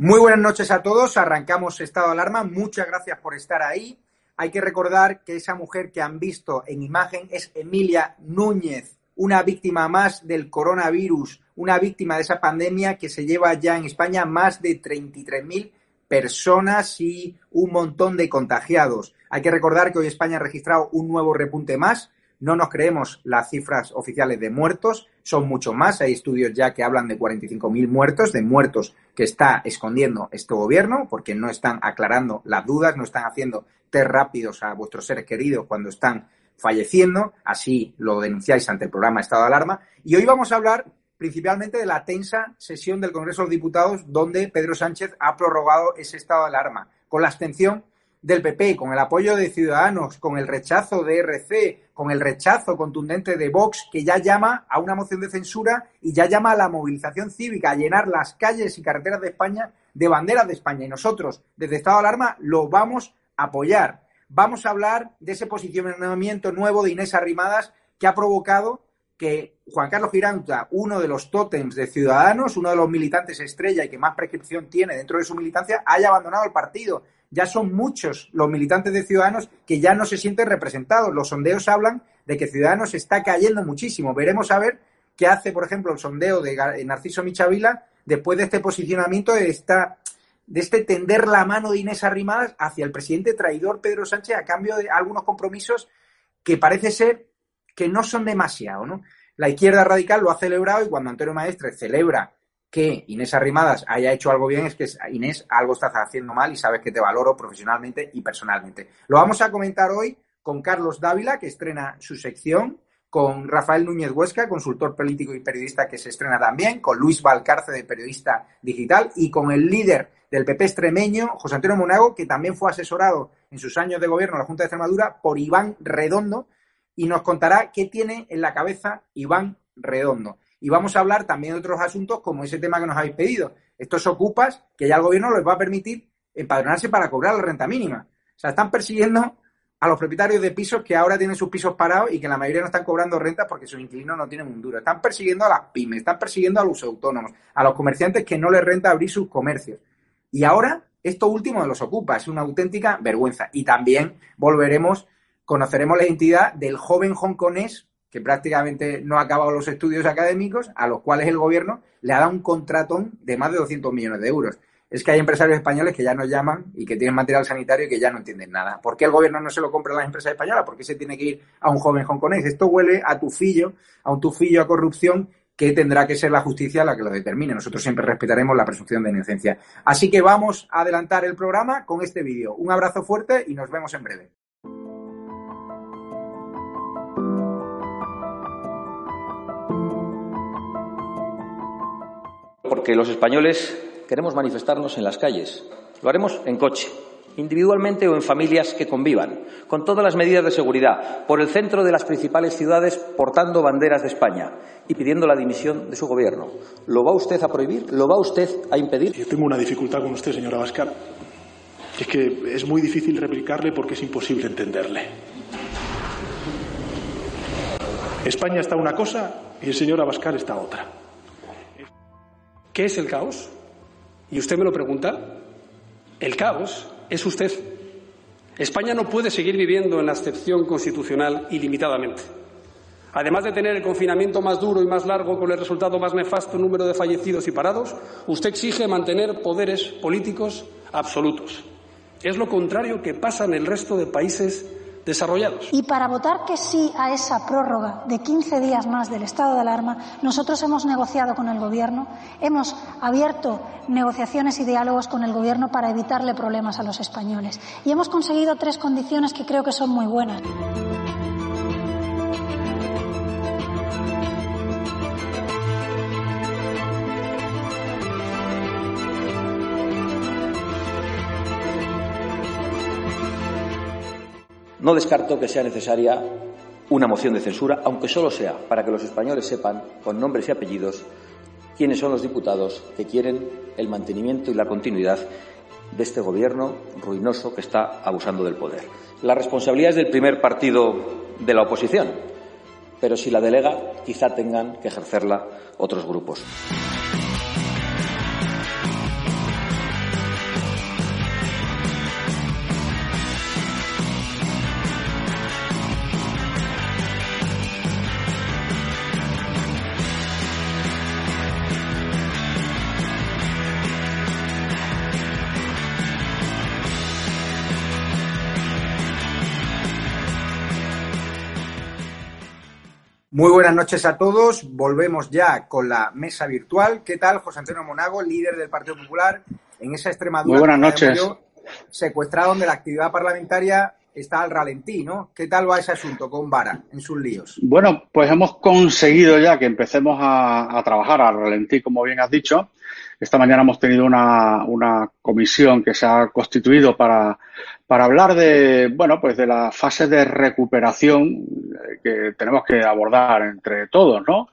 Muy buenas noches a todos. Arrancamos estado de alarma. Muchas gracias por estar ahí. Hay que recordar que esa mujer que han visto en imagen es Emilia Núñez, una víctima más del coronavirus, una víctima de esa pandemia que se lleva ya en España más de 33.000 personas y un montón de contagiados. Hay que recordar que hoy España ha registrado un nuevo repunte más. No nos creemos las cifras oficiales de muertos, son mucho más. Hay estudios ya que hablan de 45.000 muertos, de muertos que está escondiendo este gobierno, porque no están aclarando las dudas, no están haciendo test rápidos a vuestros seres queridos cuando están falleciendo. Así lo denunciáis ante el programa Estado de Alarma. Y hoy vamos a hablar principalmente de la tensa sesión del Congreso de los Diputados, donde Pedro Sánchez ha prorrogado ese estado de alarma, con la abstención del PP, con el apoyo de Ciudadanos, con el rechazo de RC, con el rechazo contundente de Vox, que ya llama a una moción de censura y ya llama a la movilización cívica, a llenar las calles y carreteras de España de banderas de España. Y nosotros, desde Estado de Alarma, lo vamos a apoyar. Vamos a hablar de ese posicionamiento nuevo de Inés Arrimadas que ha provocado que Juan Carlos Girauta, uno de los tótems de Ciudadanos, uno de los militantes estrella y que más prescripción tiene dentro de su militancia, haya abandonado el partido ya son muchos los militantes de Ciudadanos que ya no se sienten representados. Los sondeos hablan de que Ciudadanos está cayendo muchísimo. Veremos a ver qué hace, por ejemplo, el sondeo de Narciso Michavila después de este posicionamiento, de, esta, de este tender la mano de Inés Arrimadas hacia el presidente traidor Pedro Sánchez a cambio de algunos compromisos que parece ser que no son demasiado. La izquierda radical lo ha celebrado y cuando Antonio Maestre celebra que Inés Arrimadas haya hecho algo bien es que Inés algo estás haciendo mal y sabes que te valoro profesionalmente y personalmente. Lo vamos a comentar hoy con Carlos Dávila, que estrena su sección, con Rafael Núñez Huesca, consultor político y periodista que se estrena también, con Luis Valcarce, de periodista digital, y con el líder del PP extremeño, José Antonio Monago, que también fue asesorado en sus años de gobierno en la Junta de Extremadura por Iván Redondo, y nos contará qué tiene en la cabeza Iván Redondo. Y vamos a hablar también de otros asuntos como ese tema que nos habéis pedido. Estos ocupas que ya el gobierno les va a permitir empadronarse para cobrar la renta mínima. O sea, están persiguiendo a los propietarios de pisos que ahora tienen sus pisos parados y que la mayoría no están cobrando renta porque sus inquilinos no tienen un duro. Están persiguiendo a las pymes, están persiguiendo a los autónomos, a los comerciantes que no les renta abrir sus comercios. Y ahora, esto último de los ocupa, es una auténtica vergüenza. Y también volveremos, conoceremos la identidad del joven hongkonés que prácticamente no ha acabado los estudios académicos, a los cuales el gobierno le ha dado un contratón de más de 200 millones de euros. Es que hay empresarios españoles que ya nos llaman y que tienen material sanitario y que ya no entienden nada. ¿Por qué el gobierno no se lo compra a las empresas españolas? ¿Por qué se tiene que ir a un joven hongkonés? Esto huele a tufillo, a un tufillo a corrupción que tendrá que ser la justicia la que lo determine. Nosotros siempre respetaremos la presunción de inocencia. Así que vamos a adelantar el programa con este vídeo. Un abrazo fuerte y nos vemos en breve. Porque los españoles queremos manifestarnos en las calles. Lo haremos en coche, individualmente o en familias que convivan, con todas las medidas de seguridad, por el centro de las principales ciudades portando banderas de España y pidiendo la dimisión de su gobierno. ¿Lo va usted a prohibir? ¿Lo va usted a impedir? Yo tengo una dificultad con usted, señora Abascal. Es que es muy difícil replicarle porque es imposible entenderle. España está una cosa y el señor Abascal está otra. ¿Qué es el caos? Y usted me lo pregunta. El caos es usted. España no puede seguir viviendo en la excepción constitucional ilimitadamente. Además de tener el confinamiento más duro y más largo con el resultado más nefasto número de fallecidos y parados, usted exige mantener poderes políticos absolutos. Es lo contrario que pasa en el resto de países Y para votar que sí a esa prórroga de 15 días más del estado de alarma, nosotros hemos negociado con el Gobierno, hemos abierto negociaciones y diálogos con el Gobierno para evitarle problemas a los españoles. Y hemos conseguido tres condiciones que creo que son muy buenas. No descarto que sea necesaria una moción de censura, aunque solo sea para que los españoles sepan, con nombres y apellidos, quiénes son los diputados que quieren el mantenimiento y la continuidad de este gobierno ruinoso que está abusando del poder. La responsabilidad es del primer partido de la oposición, pero si la delega, quizá tengan que ejercerla otros grupos. Muy buenas noches a todos. Volvemos ya con la mesa virtual. ¿Qué tal, José Antonio Monago, líder del Partido Popular, en esa Extremadura? Muy buenas noches. secuestrado donde la actividad parlamentaria está al ralentí, ¿no? ¿Qué tal va ese asunto con Vara en sus líos? Bueno, pues hemos conseguido ya que empecemos a, a trabajar al ralentí, como bien has dicho. Esta mañana hemos tenido una, una comisión que se ha constituido para, para hablar de, bueno, pues de la fase de recuperación eh, que tenemos que abordar entre todos, ¿no?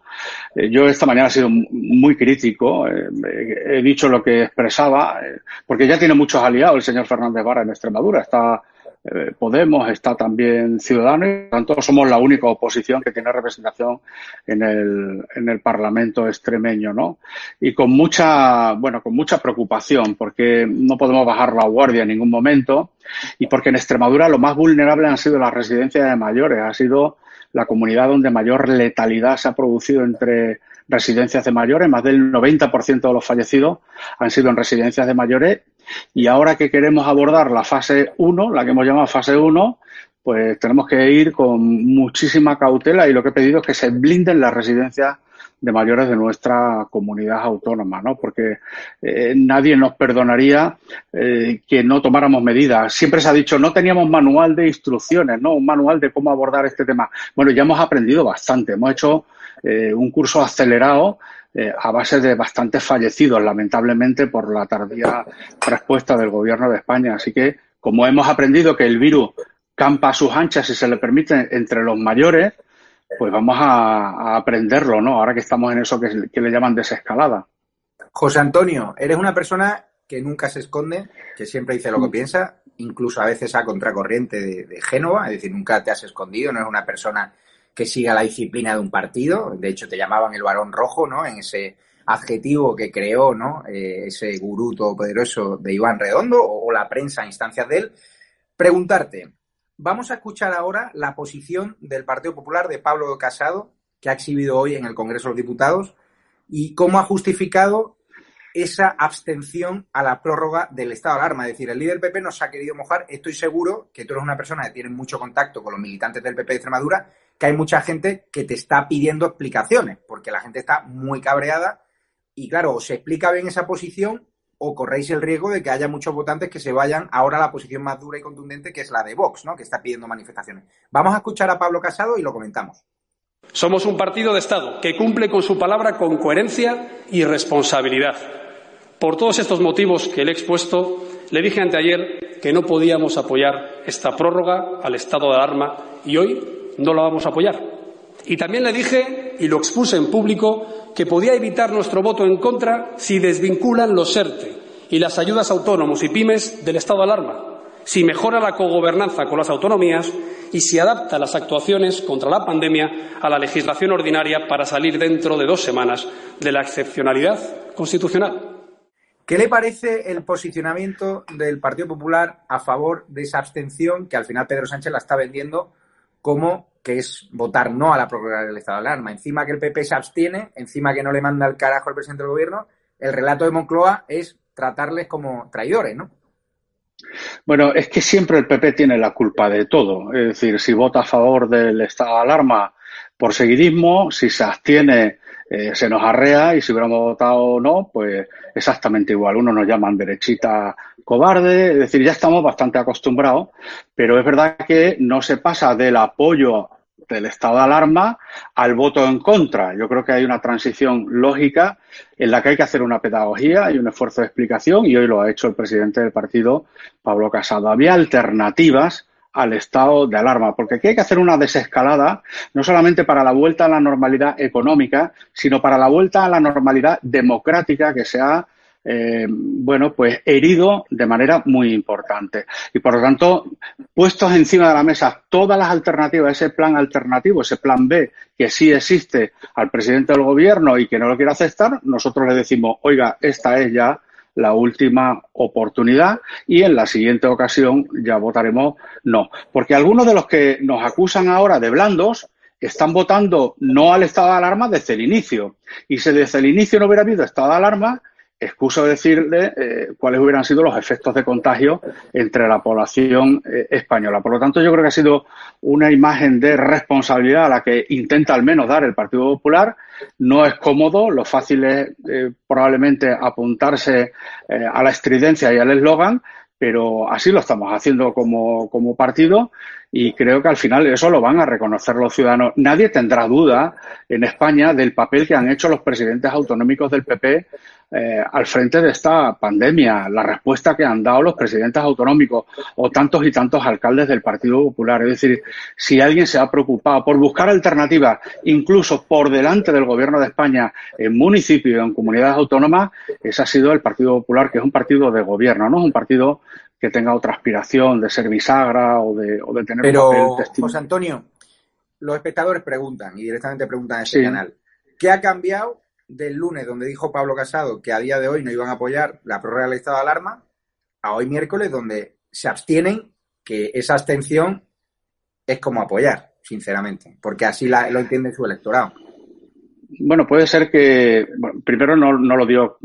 Eh, yo esta mañana he sido muy crítico, eh, he dicho lo que expresaba, porque ya tiene muchos aliados el señor Fernández Vara en Extremadura, está eh, Podemos, está también Ciudadanos, y por tanto somos la única oposición que tiene representación en el, en el Parlamento extremeño, ¿no? Y con mucha, bueno, con mucha preocupación, porque no podemos bajar la guardia en ningún momento, y porque en Extremadura lo más vulnerable han sido las residencias de mayores, ha sido la comunidad donde mayor letalidad se ha producido entre residencias de mayores, más del 90% de los fallecidos han sido en residencias de mayores y ahora que queremos abordar la fase 1, la que hemos llamado fase 1, pues tenemos que ir con muchísima cautela y lo que he pedido es que se blinden las residencias de mayores de nuestra comunidad autónoma, ¿no? Porque eh, nadie nos perdonaría eh, que no tomáramos medidas. Siempre se ha dicho, no teníamos manual de instrucciones, ¿no? Un manual de cómo abordar este tema. Bueno, ya hemos aprendido bastante. Hemos hecho eh, un curso acelerado eh, a base de bastantes fallecidos, lamentablemente, por la tardía respuesta del Gobierno de España. Así que, como hemos aprendido que el virus campa a sus anchas, si se le permite, entre los mayores, pues vamos a, aprenderlo, ¿no? Ahora que estamos en eso que, le llaman desescalada. José Antonio, eres una persona que nunca se esconde, que siempre dice lo que mm. piensa, incluso a veces a contracorriente de, de Génova, es decir, nunca te has escondido, no es una persona que siga la disciplina de un partido. De hecho, te llamaban el varón rojo, ¿no? En ese adjetivo que creó, ¿no? Eh, ese gurú todopoderoso de Iván Redondo o, la prensa a instancias de él. Preguntarte, vamos a escuchar ahora la posición del Partido Popular de Pablo Casado, que ha exhibido hoy en el Congreso de los Diputados, y cómo ha justificado esa abstención a la prórroga del estado de alarma. Es decir, el líder PP nos ha querido mojar. Estoy seguro que tú eres una persona que tiene mucho contacto con los militantes del PP de Extremadura que hay mucha gente que te está pidiendo explicaciones, porque la gente está muy cabreada y claro, o se explica bien esa posición o corréis el riesgo de que haya muchos votantes que se vayan ahora a la posición más dura y contundente, que es la de Vox, ¿no? que está pidiendo manifestaciones. Vamos a escuchar a Pablo Casado y lo comentamos. Somos un partido de Estado que cumple con su palabra con coherencia y responsabilidad. Por todos estos motivos que le he expuesto, le dije anteayer que no podíamos apoyar esta prórroga al estado de alarma y hoy no lo vamos a apoyar. Y también le dije, y lo expuse en público, que podía evitar nuestro voto en contra si desvinculan los ERTE y las ayudas autónomos y pymes del estado de alarma, si mejora la cogobernanza con las autonomías y si adapta las actuaciones contra la pandemia a la legislación ordinaria para salir dentro de dos semanas de la excepcionalidad constitucional. ¿Qué le parece el posicionamiento del Partido Popular a favor de esa abstención que al final Pedro Sánchez la está vendiendo como que es votar no a la prórroga del estado de alarma. Encima que el PP se abstiene, encima que no le manda el carajo al presidente del gobierno, el relato de Moncloa es tratarles como traidores, ¿no? Bueno, es que siempre el PP tiene la culpa de todo. Es decir, si vota a favor del estado de alarma por seguidismo, si se abstiene eh, se nos arrea y si hubiéramos votado o no, pues exactamente igual. Uno nos llaman derechita cobarde, es decir, ya estamos bastante acostumbrados, pero es verdad que no se pasa del apoyo del estado de alarma al voto en contra. Yo creo que hay una transición lógica en la que hay que hacer una pedagogía y un esfuerzo de explicación y hoy lo ha hecho el presidente del partido, Pablo Casado. Había alternativas al estado de alarma, porque aquí hay que hacer una desescalada, no solamente para la vuelta a la normalidad económica, sino para la vuelta a la normalidad democrática que se ha eh, bueno, pues herido de manera muy importante. Y por lo tanto, puestos encima de la mesa todas las alternativas, ese plan alternativo, ese plan B que sí existe al presidente del gobierno y que no lo quiere aceptar, nosotros le decimos, oiga, esta es ya la última oportunidad y en la siguiente ocasión ya votaremos no. Porque algunos de los que nos acusan ahora de blandos están votando no al estado de alarma desde el inicio. Y si desde el inicio no hubiera habido estado de alarma, excuso decirle eh, cuáles hubieran sido los efectos de contagio entre la población eh, española. Por lo tanto, yo creo que ha sido una imagen de responsabilidad a la que intenta al menos dar el Partido Popular. No es cómodo, lo fácil es eh, probablemente apuntarse a la estridencia y al eslogan, pero así lo estamos haciendo como, como partido y creo que al final eso lo van a reconocer los ciudadanos. Nadie tendrá duda en España del papel que han hecho los presidentes autonómicos del PP eh, al frente de esta pandemia, la respuesta que han dado los presidentes autonómicos o tantos y tantos alcaldes del Partido Popular. Es decir, si alguien se ha preocupado por buscar alternativas, incluso por delante del Gobierno de España, en municipios, en comunidades autónomas, ese ha sido el Partido Popular, que es un partido de gobierno, no es un partido que tenga otra aspiración de ser bisagra o de, o de tener Pero, un papel José Antonio, los espectadores preguntan y directamente preguntan en este canal, ¿qué ha cambiado del lunes, donde dijo Pablo Casado que a día de hoy no iban a apoyar la prórroga del estado de alarma, a hoy miércoles, donde se abstienen, que esa abstención es como apoyar, sinceramente, porque así lo entiende su electorado. Bueno, puede ser que, primero no, no, lo dio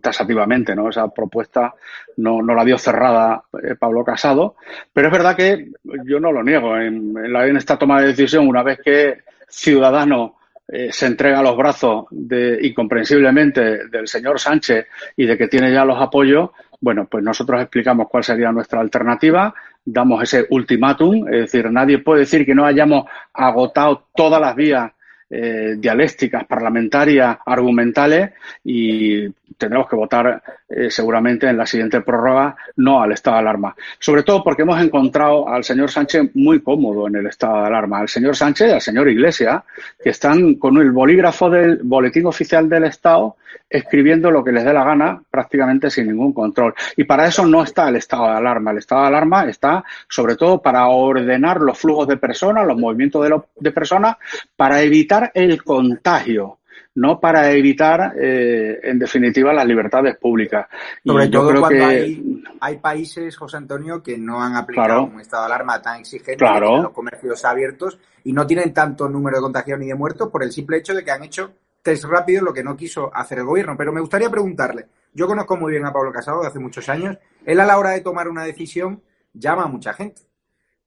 tasativamente, ¿no? Esa propuesta no, no la dio cerrada eh, Pablo Casado, pero es verdad que yo no lo niego. En, en, esta toma de decisión, una vez que Ciudadanos eh, se entrega a los brazos de, incomprensiblemente del señor Sánchez y de que tiene ya los apoyos, bueno, pues nosotros explicamos cuál sería nuestra alternativa, damos ese ultimátum, es decir, nadie puede decir que no hayamos agotado todas las vías eh, dialécticas, parlamentarias, argumentales y tendremos que votar eh, seguramente en la siguiente prórroga no al estado de alarma. Sobre todo porque hemos encontrado al señor Sánchez muy cómodo en el estado de alarma. Al señor Sánchez y al señor Iglesias, que están con el bolígrafo del boletín oficial del Estado escribiendo lo que les dé la gana prácticamente sin ningún control. Y para eso no está el estado de alarma. El estado de alarma está sobre todo para ordenar los flujos de personas, los movimientos de, de personas, para evitar el contagio no para evitar, eh, en definitiva, las libertades públicas. Sobre todo cuando hay, países, José Antonio, que no han aplicado un estado de alarma tan exigente, claro. los comercios abiertos y no tienen tanto número de contagiados ni de muertos por el simple hecho de que han hecho test rápido lo que no quiso hacer el gobierno. Pero me gustaría preguntarle, yo conozco muy bien a Pablo Casado de hace muchos años, él a la hora de tomar una decisión llama a mucha gente.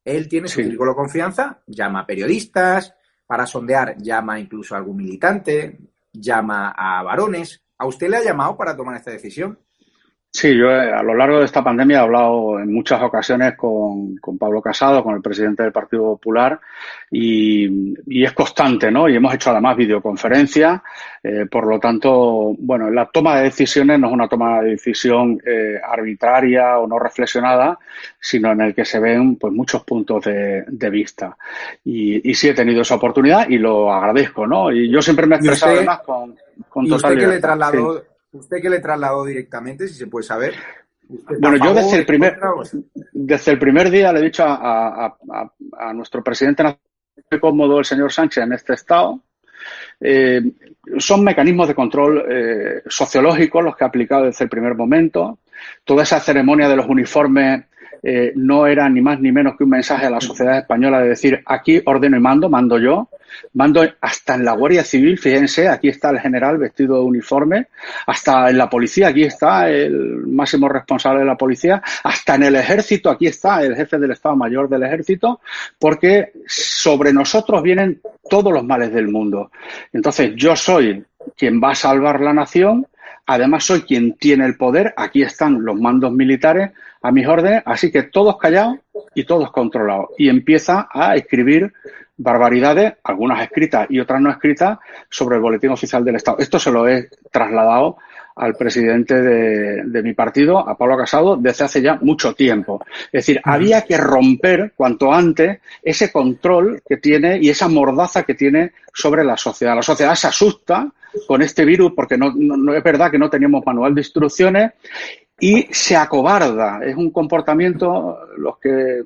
Él tiene su círculo de confianza, llama a periodistas, para sondear llama incluso a algún militante, llama a varones. ¿A usted le ha llamado para tomar esta decisión? Sí, yo eh, a lo largo de esta pandemia he hablado en muchas ocasiones con, con Pablo Casado, con el presidente del Partido Popular, y, y es constante, ¿no? Y hemos hecho además videoconferencias, eh, por lo tanto, bueno, la toma de decisiones no es una toma de decisión eh, arbitraria o no reflexionada, sino en el que se ven pues muchos puntos de, de vista. Y, y, sí he tenido esa oportunidad y lo agradezco, ¿no? Y yo siempre me he expresado además con, con ¿y usted que le trasladó, ¿Usted qué le trasladó directamente, si se puede saber? Bueno, yo desde el primer desde el primer día le he dicho a, nuestro presidente nacional cómodo el señor Sánchez en este estado. Eh, son mecanismos de control eh, sociológicos los que ha aplicado desde el primer momento. Toda esa ceremonia de los uniformes eh, no era ni más ni menos que un mensaje a la sociedad española de decir aquí ordeno y mando, mando yo. Mando hasta en la Guardia Civil, fíjense, aquí está el general vestido de uniforme, hasta en la policía, aquí está el máximo responsable de la policía, hasta en el ejército, aquí está el jefe del Estado Mayor del ejército, porque sobre nosotros vienen todos los males del mundo. Entonces, yo soy quien va a salvar la nación, además soy quien tiene el poder, aquí están los mandos militares a mis órdenes, así que todos callados y todos controlados. Y empieza a escribir barbaridades, algunas escritas y otras no escritas, sobre el boletín oficial del Estado. Esto se lo he trasladado al presidente de, mi partido, a Pablo Casado, desde hace ya mucho tiempo. Es decir, había que romper cuanto antes ese control que tiene y esa mordaza que tiene sobre la sociedad. La sociedad se asusta con este virus porque no, no es verdad que no teníamos manual de instrucciones y se acobarda. Es un comportamiento, los que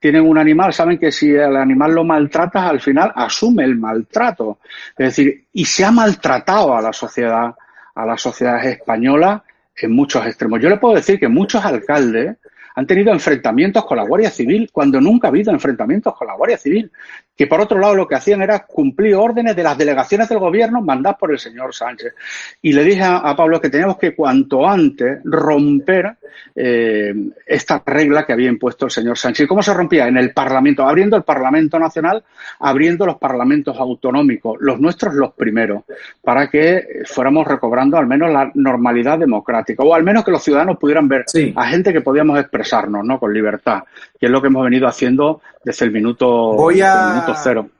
tienen un animal saben que si el animal lo maltratas, al final asume el maltrato. Es decir, y se ha maltratado a la sociedad, a la sociedad española en muchos extremos. Yo le puedo decir que muchos alcaldes han tenido enfrentamientos con la Guardia Civil cuando nunca ha habido enfrentamientos con la Guardia Civil, que por otro lado lo que hacían era cumplir órdenes de las delegaciones del gobierno mandadas por el señor Sánchez. Y le dije a, Pablo que teníamos que cuanto antes romper eh, esta regla que había impuesto el señor Sánchez. ¿Y cómo se rompía? En el Parlamento, abriendo el Parlamento Nacional, abriendo los parlamentos autonómicos, los nuestros los primeros, para que fuéramos recobrando al menos la normalidad democrática, o al menos que los ciudadanos pudieran ver a gente que podíamos expresarnos ¿no? con libertad, que es lo que hemos venido haciendo desde el minuto, minuto cero.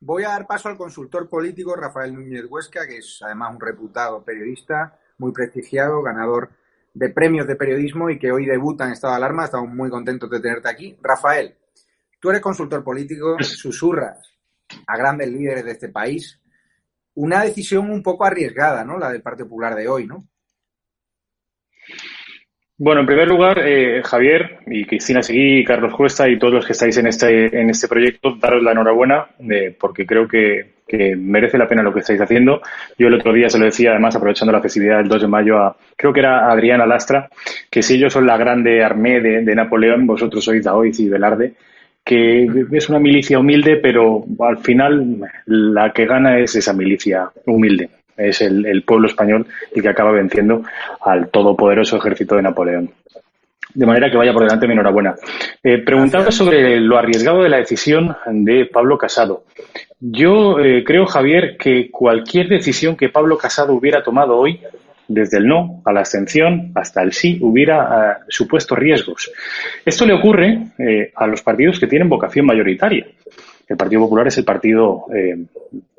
Voy a dar paso al consultor político Rafael Núñez Huesca, que es además un reputado periodista, muy prestigiado, ganador de premios de periodismo y que hoy debuta en estado de alarma. Estamos muy contentos de tenerte aquí. Rafael, tú eres consultor político, susurras a grandes líderes de este país. Una decisión un poco arriesgada, ¿no? La del Partido Popular de hoy, ¿no? Bueno, en primer lugar, eh, Javier y Cristina Seguí, Carlos Cuesta y todos los que estáis en este, en este proyecto, daros la enhorabuena eh, porque creo que, merece la pena lo que estáis haciendo. Yo el otro día se lo decía, además, aprovechando la festividad del 2 de mayo, a, creo que era Adriana Lastra, que si ellos son la grande armé de, Napoleón, vosotros sois Daoiz y Velarde, que es una milicia humilde, pero al final la que gana es esa milicia humilde es el, pueblo español el que acaba venciendo al todopoderoso ejército de Napoleón. De manera que vaya por delante mi enhorabuena. Eh, preguntaba sobre lo arriesgado de la decisión de Pablo Casado. Yo eh, creo, Javier, que cualquier decisión que Pablo Casado hubiera tomado hoy, desde el no a la abstención hasta el sí, hubiera eh, supuesto riesgos. Esto le ocurre a los partidos que tienen vocación mayoritaria. El Partido Popular es el partido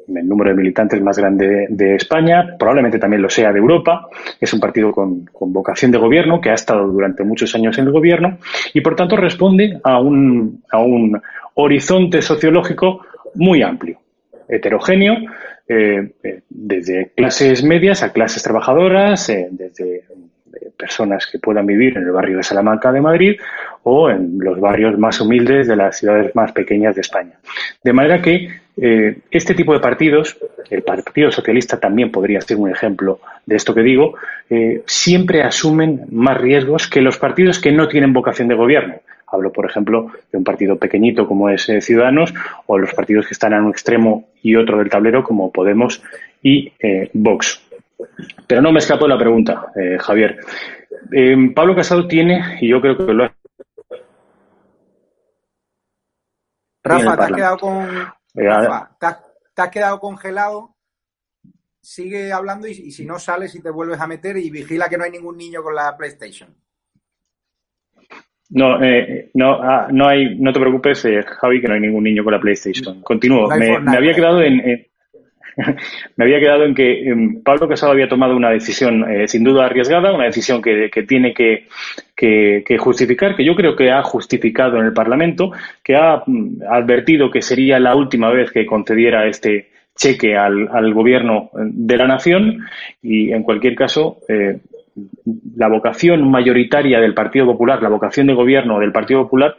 el número de militantes más grande de España, probablemente también lo sea de Europa. Es un partido con, vocación de gobierno que ha estado durante muchos años en el gobierno y, por tanto, responde a un, a un horizonte sociológico muy amplio, heterogéneo, eh, eh, desde clases medias a clases trabajadoras, eh, desde personas que puedan vivir en el barrio de Salamanca de Madrid o en los barrios más humildes de las ciudades más pequeñas de España. De manera que eh, este tipo de partidos, el Partido Socialista también podría ser un ejemplo de esto que digo, eh, siempre asumen más riesgos que los partidos que no tienen vocación de gobierno. Hablo, por ejemplo, de un partido pequeñito como es eh, Ciudadanos o los partidos que están en un extremo y otro del tablero como Podemos y Vox. Pero no me escapo de la pregunta, Javier. Pablo Casado tiene, y yo creo que lo ha Rafa, te has quedado con, te, has, quedado congelado, sigue hablando y, si no sales y te vuelves a meter y vigila que no hay ningún niño con la PlayStation. No, eh, no, ah, no hay, no te preocupes, eh, Javi, que no hay ningún niño con la PlayStation. Continúo. me, había quedado en, me había quedado en que em, Pablo Casado había tomado una decisión eh, sin duda arriesgada, una decisión que, tiene que, justificar, que yo creo que ha justificado en el Parlamento, que ha mm, advertido que sería la última vez que concediera este cheque al, gobierno de la nación y en cualquier caso eh, la vocación mayoritaria del Partido Popular, la vocación de gobierno del Partido Popular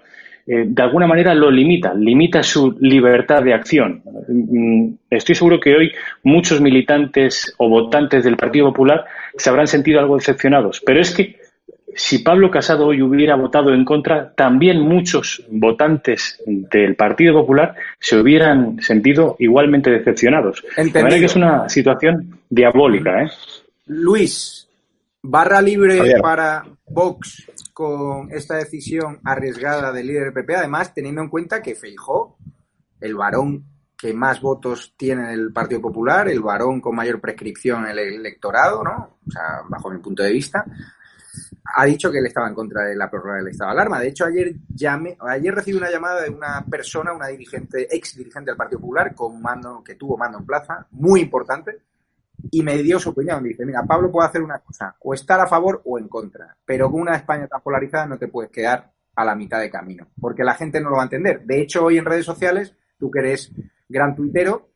eh, de alguna manera lo limita, limita su libertad de acción. Mm, estoy seguro que hoy muchos militantes o votantes del Partido Popular se habrán sentido algo decepcionados, pero es que si Pablo Casado hoy hubiera votado en contra, también muchos votantes del Partido Popular se hubieran sentido igualmente decepcionados. De manera que es una situación diabólica. ¿eh? Luis, barra libre para Vox con esta decisión arriesgada del líder del PP, además teniendo en cuenta que Feijó, el varón que más votos tiene en el Partido Popular, el varón con mayor prescripción en el electorado, ¿no? O sea, bajo mi punto de vista, ha dicho que él estaba en contra de la prórroga del estado de alarma. De hecho, ayer llamé, ayer recibí una llamada de una persona, una dirigente, ex dirigente del Partido Popular, con mando, que tuvo mando en plaza, muy importante, y me dio su opinión. Dice, mira, Pablo puede hacer una cosa, o estar a favor o en contra, pero con una España tan polarizada no te puedes quedar a la mitad de camino, porque la gente no lo va a entender. De hecho, hoy en redes sociales, tú que eres gran tuitero,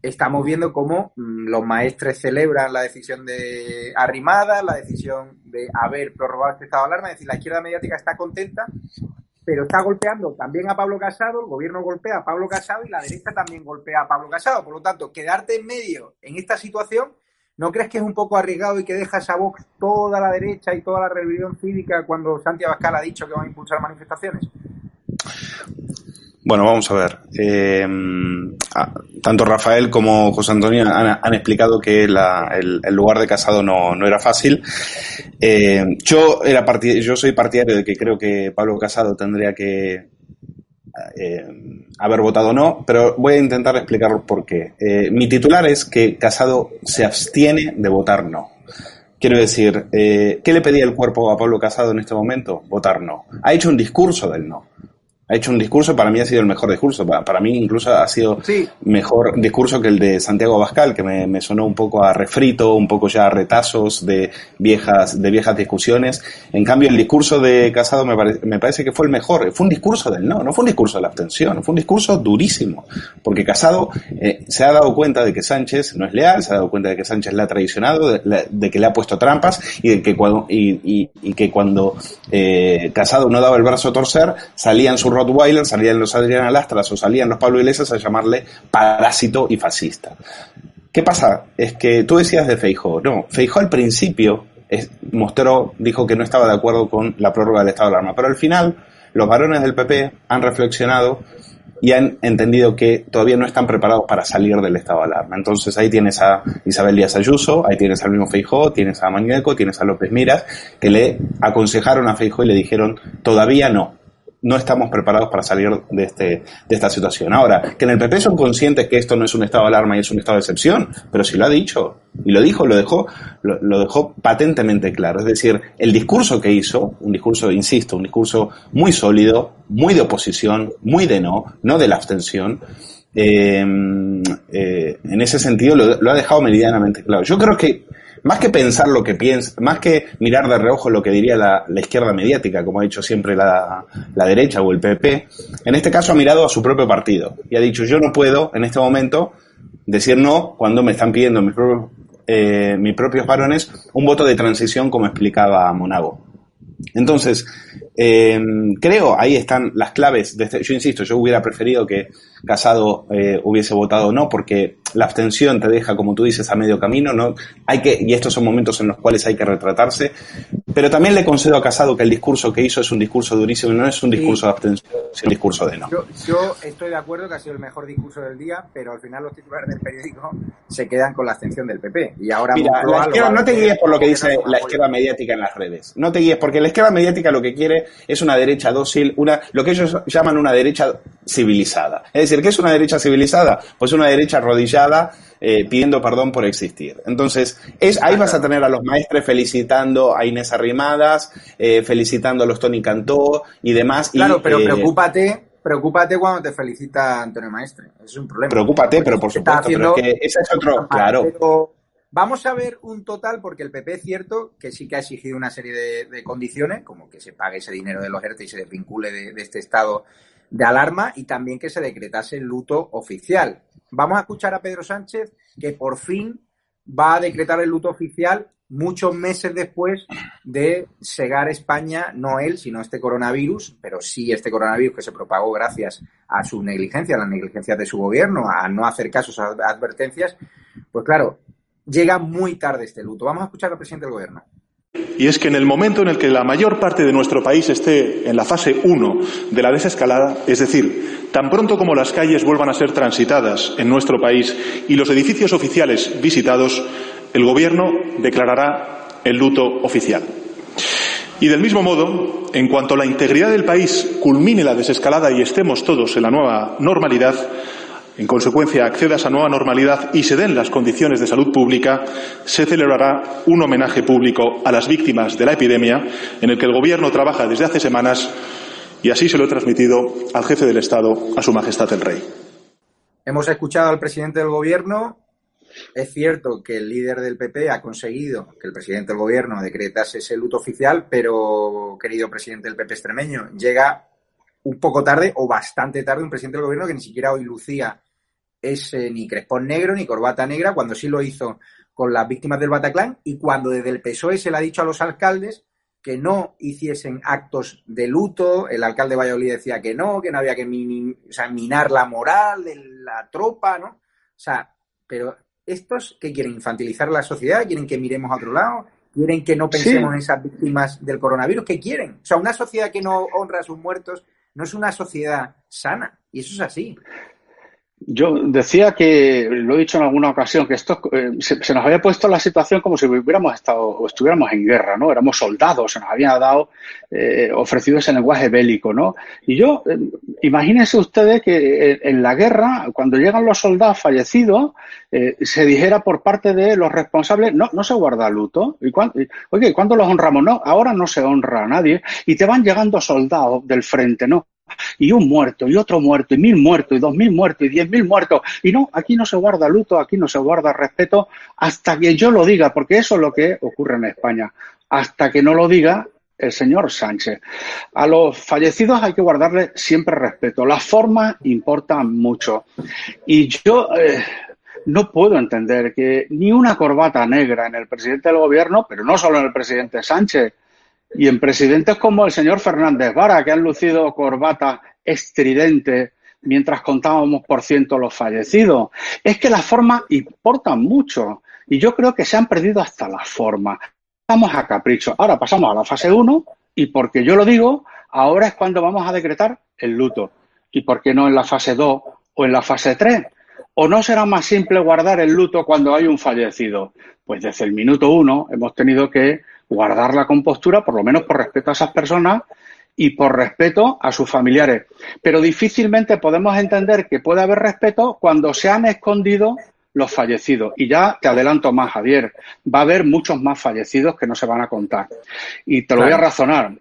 estamos viendo cómo mm, los maestres celebran la decisión de Arrimada, la decisión de haber prorrogado este estado de alarma, es decir, la izquierda mediática está contenta pero está golpeando también a Pablo Casado, el gobierno golpea a Pablo Casado y la derecha también golpea a Pablo Casado. Por lo tanto, quedarte en medio en esta situación ¿No crees que es un poco arriesgado y que deja esa Vox toda la derecha y toda la rebelión cívica cuando Santiago Abascal ha dicho que van a impulsar manifestaciones? Bueno, vamos a ver. Eh, tanto Rafael como José Antonio han, explicado que el, lugar de Casado no, era fácil. Eh, yo era yo soy partidario de que creo que Pablo Casado tendría que eh, haber votado no, pero voy a intentar explicar por qué. mi titular es que Casado se abstiene de votar no. Quiero decir, ¿qué le pedía el cuerpo a Pablo Casado en este momento? Votar no. Ha hecho un discurso del no ha hecho un discurso, para mí ha sido el mejor discurso, para, mí incluso ha sido mejor discurso que el de Santiago Abascal, que me, sonó un poco a refrito, un poco ya a retazos de viejas, de viejas discusiones. En cambio, el discurso de Casado me, me parece que fue el mejor, fue un discurso del no, no fue un discurso de la abstención, fue un discurso durísimo, porque Casado eh, se ha dado cuenta de que Sánchez no es leal, se ha dado cuenta de que Sánchez le ha traicionado, de, que le ha puesto trampas y de que cuando, y, que cuando eh, Casado no daba el brazo a torcer, salían sus Rottweiler, salían los Adriana Lastras o salían los Pablo Iglesias a llamarle parásito y fascista. ¿Qué pasa? Es que tú decías de Feijó. No, Feijó al principio mostró, dijo que no estaba de acuerdo con la prórroga del estado de alarma, pero al final los varones del PP han reflexionado y han entendido que todavía no están preparados para salir del estado de alarma. Entonces ahí tienes a Isabel Díaz Ayuso, ahí tienes al mismo Feijó, tienes a Mañueco, tienes a López Miras, que le aconsejaron a Feijó y le dijeron, todavía no, no estamos preparados para salir de, este, de esta situación. Ahora, que en el PP son conscientes que esto no es un estado de alarma y es un estado de excepción, pero si lo ha dicho, y lo dijo, lo dejó, lo, dejó patentemente claro. Es decir, el discurso que hizo, un discurso, insisto, un discurso muy sólido, muy de oposición, muy de no, no de la abstención, eh, eh, en ese sentido lo, lo ha dejado meridianamente claro. Yo creo que más que pensar lo que piensa, más que mirar de reojo lo que diría la, izquierda mediática, como ha dicho siempre la, derecha o el PP, en este caso ha mirado a su propio partido y ha dicho yo no puedo en este momento decir no cuando me están pidiendo mis propios, eh, mis propios varones un voto de transición como explicaba Monago. Entonces, eh, creo, ahí están las claves. De este, yo insisto, yo hubiera preferido que Casado eh, hubiese votado no, porque la abstención te deja, como tú dices, a medio camino. ¿no? Hay que, y estos son momentos en los cuales hay que retratarse. Pero también le concedo a Casado que el discurso que hizo es un discurso durísimo no es un discurso de abstención, es un discurso de no. Yo, estoy de acuerdo que ha sido el mejor discurso del día, pero al final los titulares del periódico se quedan con la abstención del PP. Y ahora Mira, no te guíes por lo que dice la izquierda mediática en las redes. No te guíes, porque la izquierda mediática lo que quiere es una derecha dócil, una, lo que ellos llaman una derecha civilizada. Es decir, ¿qué es una derecha civilizada? Pues una derecha arrodillada eh, pidiendo perdón por existir. Entonces, es, ahí vas a tener a los maestres felicitando a Inés Arrimadas, eh, felicitando a los Tony Cantó y demás. Claro, pero eh, preocúpate, preocúpate cuando te felicita Antonio Maestre. Es un problema. Preocúpate, pero por supuesto, pero que ese es otro, claro. Vamos a ver un total, porque el PP es cierto que sí que ha exigido una serie de, condiciones, como que se pague ese dinero de los ERTE y se desvincule de, este estado de alarma y también que se decretase el luto oficial. Vamos a escuchar a Pedro Sánchez que por fin va a decretar el luto oficial muchos meses después de cegar España, no él, sino este coronavirus, pero sí este coronavirus que se propagó gracias a su negligencia, a la negligencia de su gobierno, a no hacer casos a advertencias. Pues claro, llega muy tarde este luto. Vamos a escuchar al presidente del Gobierno. Y es que en el momento en el que la mayor parte de nuestro país esté en la fase 1 de la desescalada, es decir, tan pronto como las calles vuelvan a ser transitadas en nuestro país y los edificios oficiales visitados, el Gobierno declarará el luto oficial. Y del mismo modo, en cuanto la integridad del país culmine la desescalada y estemos todos en la nueva normalidad, en consecuencia acceda a esa nueva normalidad y se den las condiciones de salud pública, se celebrará un homenaje público a las víctimas de la epidemia, en el que el Gobierno trabaja desde hace semanas y así se lo he transmitido al jefe del Estado, a Su Majestad el Rey. Hemos escuchado al presidente del Gobierno. Es cierto que el líder del PP ha conseguido que el presidente del Gobierno decretase ese luto oficial, pero, querido presidente del PP extremeño, llega un poco tarde o bastante tarde un presidente del gobierno que ni siquiera hoy lucía ese ni crespón negro ni corbata negra, cuando sí lo hizo con las víctimas del Bataclan y cuando desde el PSOE se le ha dicho a los alcaldes que no hiciesen actos de luto, el alcalde de Valladolid decía que no, que no había que minar la moral de la tropa, ¿no? O sea, pero ¿estos que quieren? ¿Infantilizar la sociedad? ¿Quieren que miremos a otro lado? ¿Quieren que no pensemos en esas víctimas del coronavirus? ¿Qué quieren? O sea, una sociedad que no honra a sus muertos no es una sociedad sana. Y eso es así. Yo decía que, lo he dicho en alguna ocasión, que esto eh, se, nos había puesto la situación como si hubiéramos estado o estuviéramos en guerra, ¿no? Éramos soldados, se nos había dado, eh, ofrecido ese lenguaje bélico, ¿no? Y yo, eh, imagínense ustedes que en la guerra, cuando llegan los soldados fallecidos, se dijera por parte de los responsables, no, no se guarda luto. ¿Y oye, ¿cuándo los honramos? No, ahora no se honra a nadie. Y te van llegando soldados del frente, ¿no? Y un muerto, y otro muerto, y mil muertos, y dos mil muertos, y diez mil muertos. Y no, aquí no se guarda luto, aquí no se guarda respeto hasta que yo lo diga, porque eso es lo que ocurre en España. Hasta que no lo diga el señor Sánchez. A los fallecidos hay que guardarle siempre respeto. Las formas importan mucho. Y yo eh, no puedo entender que ni una corbata negra en el presidente del gobierno, pero no solo en el presidente Sánchez, y en presidentes como el señor Fernández Vara, que han lucido corbata estridente mientras contábamos por ciento los fallecidos. Es que las formas importan mucho y yo creo que se han perdido hasta las formas. Estamos a capricho. Ahora pasamos a la fase 1 y porque yo lo digo, ahora es cuando vamos a decretar el luto. ¿Y por qué no en la fase 2 o en la fase 3? ¿O no será más simple guardar el luto cuando hay un fallecido? Pues desde el minuto 1 hemos tenido que guardar la compostura, por lo menos por respeto a esas personas y por respeto a sus familiares. Pero difícilmente podemos entender que puede haber respeto cuando se han escondido los fallecidos. Y ya te adelanto más, Javier, va a haber muchos más fallecidos que no se van a contar. Y te lo voy a razonar.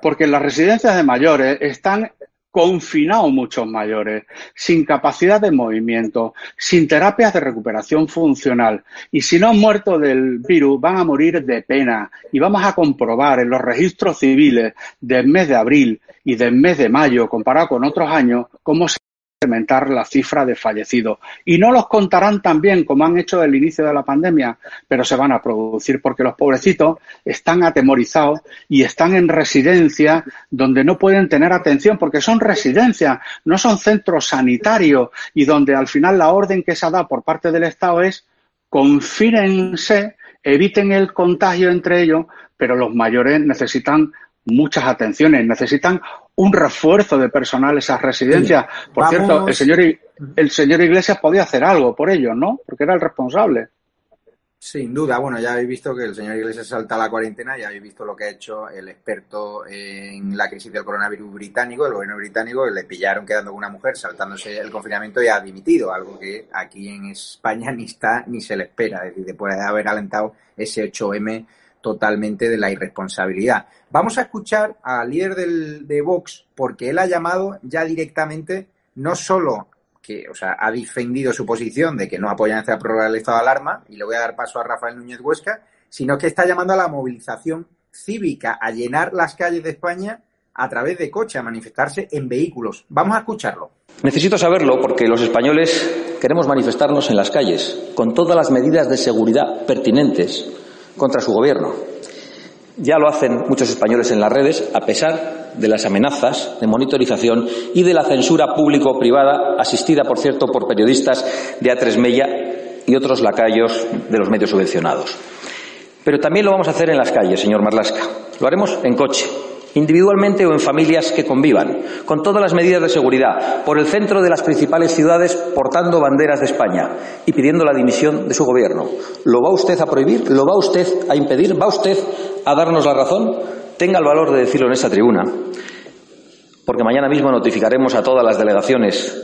Porque las residencias de mayores están confinados muchos mayores, sin capacidad de movimiento, sin terapias de recuperación funcional. Y si no han muerto del virus, van a morir de pena. Y vamos a comprobar en los registros civiles del mes de abril y del mes de mayo, comparado con otros años, cómo se incrementar la cifra de fallecidos. Y no los contarán tan bien como han hecho desde el inicio de la pandemia, pero se van a producir porque los pobrecitos están atemorizados y están en residencias donde no pueden tener atención porque son residencias, no son centros sanitarios y donde al final la orden que se dado por parte del Estado es confínense, eviten el contagio entre ellos, pero los mayores necesitan muchas atenciones, necesitan un refuerzo de personal esas residencias. Por cierto, el señor, el señor Iglesias podía hacer algo por ello, ¿no? Porque era el responsable. Sin duda, bueno, ya habéis visto que el señor Iglesias salta a la cuarentena, ya habéis visto lo que ha hecho el experto en la crisis del coronavirus británico, el gobierno británico, le pillaron quedando con una mujer saltándose el confinamiento y ha dimitido, algo que aquí en España ni está ni se le espera, es decir, después de haber alentado ese 8M totalmente de la irresponsabilidad. Vamos a escuchar al líder del, de Vox porque él ha llamado ya directamente no solo que, o sea, ha defendido su posición de que no apoyan esta prórroga del estado de alarma y le voy a dar paso a Rafael Núñez Huesca, sino que está llamando a la movilización cívica, a llenar las calles de España a través de coche, a manifestarse en vehículos. Vamos a escucharlo. Necesito saberlo porque los españoles queremos manifestarnos en las calles con todas las medidas de seguridad pertinentes contra su gobierno. Ya lo hacen muchos españoles en las redes, a pesar de las amenazas de monitorización y de la censura público-privada, asistida, por cierto, por periodistas de A3 Mella y otros lacayos de los medios subvencionados. Pero también lo vamos a hacer en las calles, señor Marlasca. Lo haremos en coche, individualmente o en familias que convivan, con todas las medidas de seguridad, por el centro de las principales ciudades portando banderas de España y pidiendo la dimisión de su gobierno. ¿Lo va usted a prohibir? ¿Lo va usted a impedir? ¿Va usted a darnos la razón? Tenga el valor de decirlo en esta tribuna, porque mañana mismo notificaremos a todas las delegaciones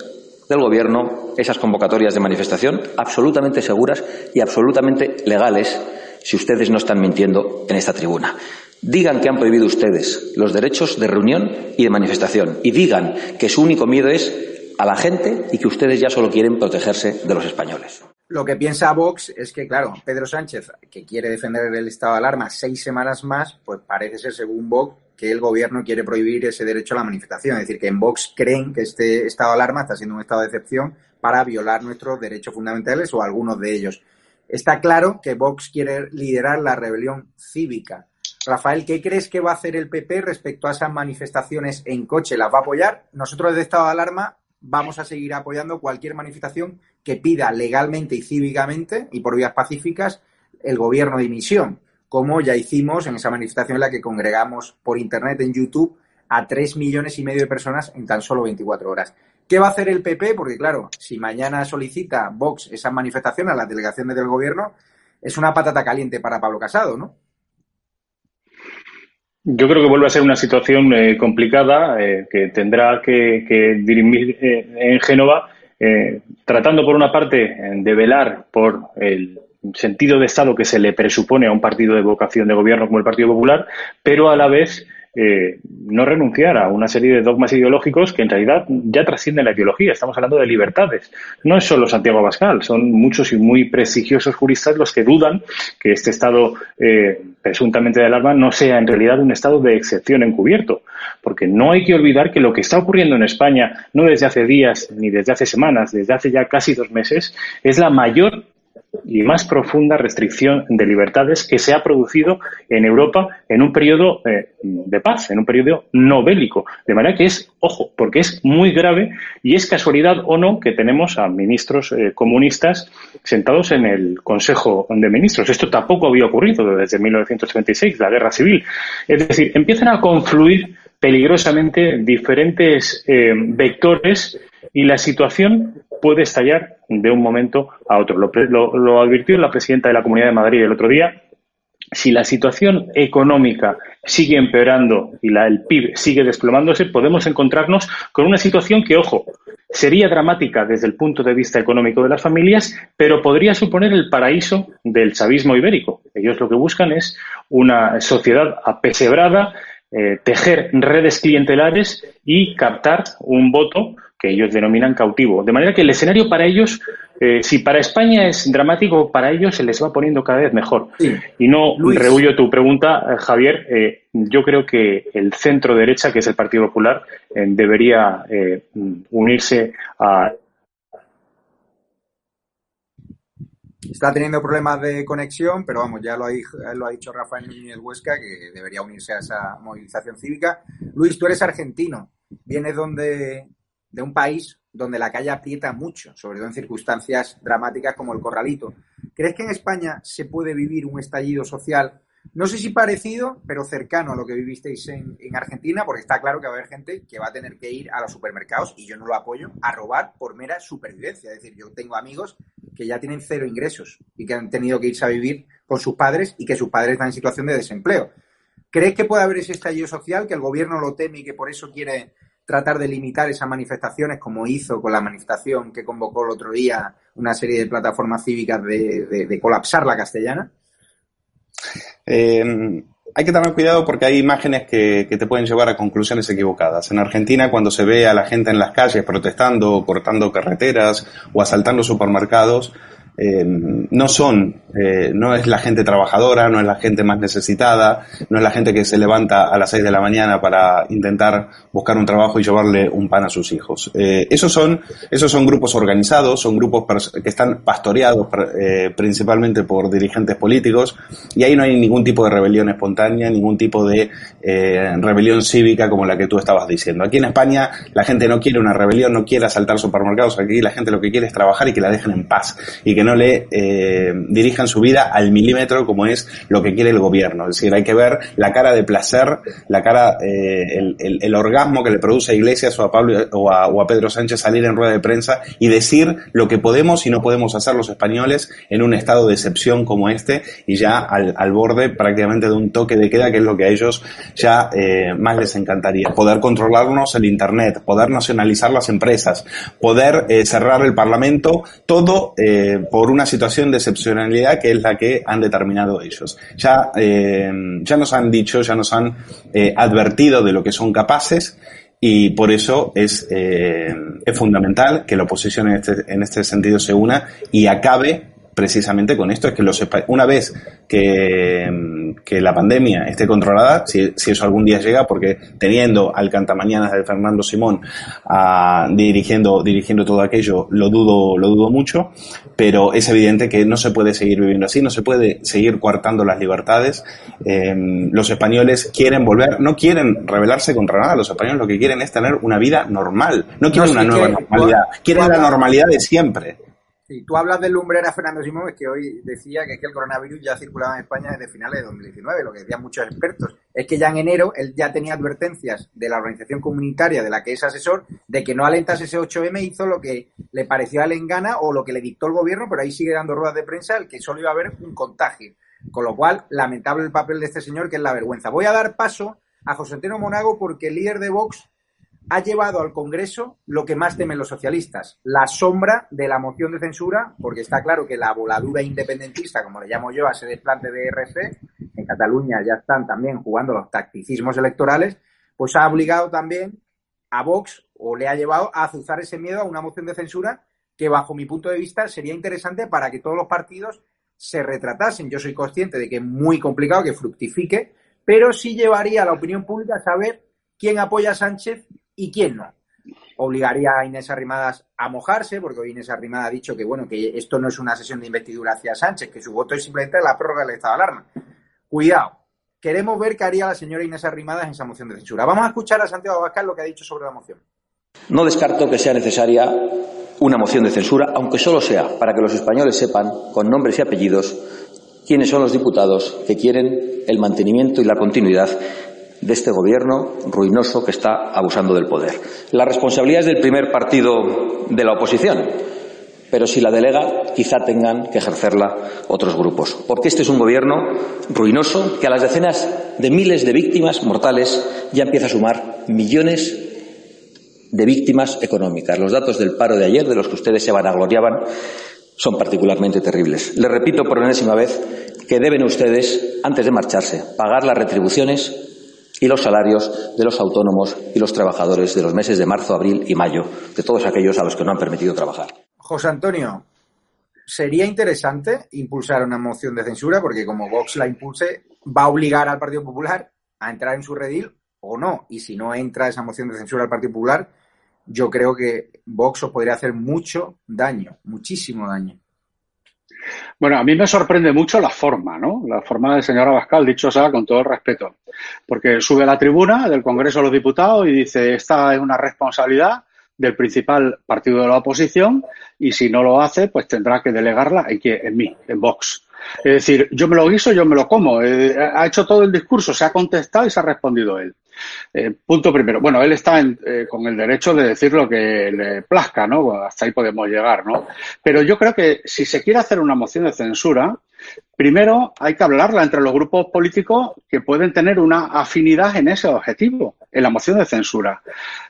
del Gobierno esas convocatorias de manifestación absolutamente seguras y absolutamente legales si ustedes no están mintiendo en esta tribuna. Digan que han prohibido ustedes los derechos de reunión y de manifestación y digan que su único miedo es a la gente y que ustedes ya solo quieren protegerse de los españoles. Lo que piensa Vox es que, claro, Pedro Sánchez, que quiere defender el estado de alarma seis semanas más, pues parece ser, según Vox, que el gobierno quiere prohibir ese derecho a la manifestación. Es decir, que en Vox creen que este estado de alarma está siendo un estado de excepción para violar nuestros derechos fundamentales o algunos de ellos. Está claro que Vox quiere liderar la rebelión cívica Rafael, ¿qué crees que va a hacer el PP respecto a esas manifestaciones en coche? ¿Las va a apoyar? Nosotros desde estado de alarma vamos a seguir apoyando cualquier manifestación que pida legalmente y cívicamente y por vías pacíficas el gobierno de dimisión, como ya hicimos en esa manifestación en la que congregamos por internet en YouTube a tres millones y medio de personas en tan solo 24 horas. ¿Qué va a hacer el PP? Porque claro, si mañana solicita Vox esa manifestación a las delegaciones del gobierno, es una patata caliente para Pablo Casado, ¿no? Yo creo que vuelve a ser una situación eh, complicada eh, que tendrá que, dirimir eh, en Génova, tratando por una parte de velar por el sentido de Estado que se le presupone a un partido de vocación de gobierno como el Partido Popular, pero a la vez eh, no renunciar a una serie de dogmas ideológicos que en realidad ya trascienden la ideología. Estamos hablando de libertades. No es solo Santiago Abascal, son muchos y muy prestigiosos juristas los que dudan que este estado eh, presuntamente de alarma no sea en realidad un estado de excepción encubierto. Porque no hay que olvidar que lo que está ocurriendo en España, no desde hace días ni desde hace semanas, desde hace ya casi dos meses, es la mayor y más profunda restricción de libertades que se ha producido en Europa en un periodo eh, de paz, en un periodo no bélico. De manera que es, ojo, porque es muy grave y es casualidad o no que tenemos a ministros eh, comunistas sentados en el Consejo de Ministros. Esto tampoco había ocurrido desde 1936, la guerra civil. Es decir, empiezan a confluir peligrosamente diferentes eh, vectores y la situación puede estallar de un momento a otro. Lo, advirtió la presidenta de la Comunidad de Madrid el otro día. Si la situación económica sigue empeorando y la, el PIB sigue desplomándose, podemos encontrarnos con una situación que, ojo, sería dramática desde el punto de vista económico de las familias, pero podría suponer el paraíso del chavismo ibérico. Ellos lo que buscan es una sociedad apesebrada, eh, tejer redes clientelares y captar un voto que ellos denominan cautivo. De manera que el escenario para ellos, eh, si para España es dramático, para ellos se les va poniendo cada vez mejor. Y no rehuyo tu pregunta, eh, Javier. Eh, yo creo que el centro derecha, que es el Partido Popular, debería unirse a. Está teniendo problemas de conexión, pero vamos, ya lo ha, lo ha dicho Rafael Núñez Huesca, que debería unirse a esa movilización cívica. Luis, tú eres argentino. Vienes donde, de un país donde la calle aprieta mucho, sobre todo en circunstancias dramáticas como el corralito. ¿Crees que en España se puede vivir un estallido social? No sé si parecido, pero cercano a lo que vivisteis en, Argentina, porque está claro que va a haber gente que va a tener que ir a los supermercados, y yo no lo apoyo, a robar por mera supervivencia. Es decir, yo tengo amigos que ya tienen cero ingresos y que han tenido que irse a vivir con sus padres y que sus padres están en situación de desempleo. ¿Crees que puede haber ese estallido social, que el gobierno lo teme y que por eso quiere tratar de limitar esas manifestaciones, como hizo con la manifestación que convocó el otro día una serie de plataformas cívicas de, colapsar la castellana? Eh, hay que tener cuidado porque hay imágenes que, que, te pueden llevar a conclusiones equivocadas. En Argentina, cuando se ve a la gente en las calles protestando, cortando carreteras o asaltando supermercados, eh, no son, eh, no es la gente trabajadora, no es la gente más necesitada, no es la gente que se levanta a las 6 de la mañana para intentar buscar un trabajo y llevarle un pan a sus hijos. Eh, esos, son, esos son grupos organizados, son grupos que están pastoreados principalmente por dirigentes políticos y ahí no hay ningún tipo de rebelión espontánea, ningún tipo de rebelión cívica como la que tú estabas diciendo. Aquí en España la gente no quiere una rebelión, no quiere asaltar supermercados, aquí la gente lo que quiere es trabajar y que la dejen en paz y que no le eh, dirijan su vida al milímetro como es lo que quiere el gobierno. Es decir, hay que ver la cara de placer, la cara, eh, el, orgasmo que le produce a Iglesias o a Pablo o a, Pedro Sánchez salir en rueda de prensa y decir lo que podemos y no podemos hacer los españoles en un estado de excepción como este y ya al, borde prácticamente de un toque de queda que es lo que a ellos ya eh, más les encantaría. Poder controlarnos el Internet, poder nacionalizar las empresas, poder cerrar el Parlamento, todo por una situación de excepcionalidad que es la que han determinado ellos. Ya, eh, ya nos han dicho, ya nos han eh, advertido de lo que son capaces y por eso es, eh, es fundamental que la oposición en este, en este sentido se una y acabe precisamente con esto, es que los, una vez que, que la pandemia esté controlada, si, si, eso algún día llega, porque teniendo al cantamañanas de Fernando Simón a, dirigiendo, dirigiendo todo aquello, lo dudo, lo dudo mucho, pero es evidente que no se puede seguir viviendo así, no se puede seguir coartando las libertades. Em, los españoles quieren volver, no quieren rebelarse contra nada, los españoles lo que quieren es tener una vida normal, no quieren una nueva normalidad, quieren la normalidad de siempre. Sí, tú hablas del lumbrera Fernando Simón, que hoy decía que, es que el coronavirus ya circulaba en España desde finales de 2019, lo que decían muchos expertos. Es que ya en enero él ya tenía advertencias de la organización comunitaria de la que es asesor de que no alentas ese 8M, hizo lo que le pareció a Lengana o lo que le dictó el gobierno, pero ahí sigue dando ruedas de prensa el que solo iba a haber un contagio. Con lo cual, lamentable el papel de este señor, que es la vergüenza. Voy a dar paso a José Antonio Monago porque el líder de Vox ha llevado al Congreso lo que más temen los socialistas, la sombra de la moción de censura, porque está claro que la voladura independentista, como le llamo yo, a ese desplante de RC, en Cataluña ya están también jugando los tacticismos electorales, pues ha obligado también a Vox o le ha llevado a azuzar ese miedo a una moción de censura que bajo mi punto de vista sería interesante para que todos los partidos se retratasen. Yo soy consciente de que es muy complicado que fructifique, pero sí llevaría a la opinión pública a saber quién apoya a Sánchez y quién no. Obligaría a Inés Arrimadas a mojarse, porque Inés Arrimadas ha dicho que bueno, que esto no es una sesión de investidura hacia Sánchez, que su voto es simplemente la prórroga del estado de alarma. Cuidado, queremos ver qué haría la señora Inés Arrimadas en esa moción de censura. Vamos a escuchar a Santiago Abascal lo que ha dicho sobre la moción. No descarto que sea necesaria una moción de censura, aunque solo sea para que los españoles sepan, con nombres y apellidos, quiénes son los diputados que quieren el mantenimiento y la continuidad de este gobierno ruinoso que está abusando del poder. La responsabilidad es del primer partido de la oposición, pero si la delega, quizá tengan que ejercerla otros grupos. Porque este es un gobierno ruinoso que a las decenas de miles de víctimas mortales ya empieza a sumar millones de víctimas económicas. Los datos del paro de ayer, de los que ustedes se vanagloriaban, son particularmente terribles. Les repito por enésima vez que deben ustedes, antes de marcharse, pagar las retribuciones y los salarios de los autónomos y los trabajadores de los meses de marzo, abril y mayo, de todos aquellos a los que no han permitido trabajar. José Antonio, sería interesante impulsar una moción de censura porque como Vox la impulse, va a obligar al Partido Popular a entrar en su redil o no. Y si no entra esa moción de censura al Partido Popular, yo creo que Vox os podría hacer mucho daño, muchísimo daño. Bueno, a mí me sorprende mucho la forma, ¿no? La forma del señor Abascal, dicho sea con todo el respeto. Porque sube a la tribuna del Congreso de los Diputados y dice, esta es una responsabilidad del principal partido de la oposición y si no lo hace, pues tendrá que delegarla en, en mí, en Vox. Es decir, yo me lo guiso, yo me lo como. Eh, ha hecho todo el discurso, se ha contestado y se ha respondido él. Eh, punto primero. Bueno, él está eh, con el derecho de decir lo que le plazca, ¿no? hasta ahí podemos llegar, ¿no? Pero yo creo que si se quiere hacer una moción de censura, primero hay que hablarla entre los grupos políticos que pueden tener una afinidad en ese objetivo, en la moción de censura.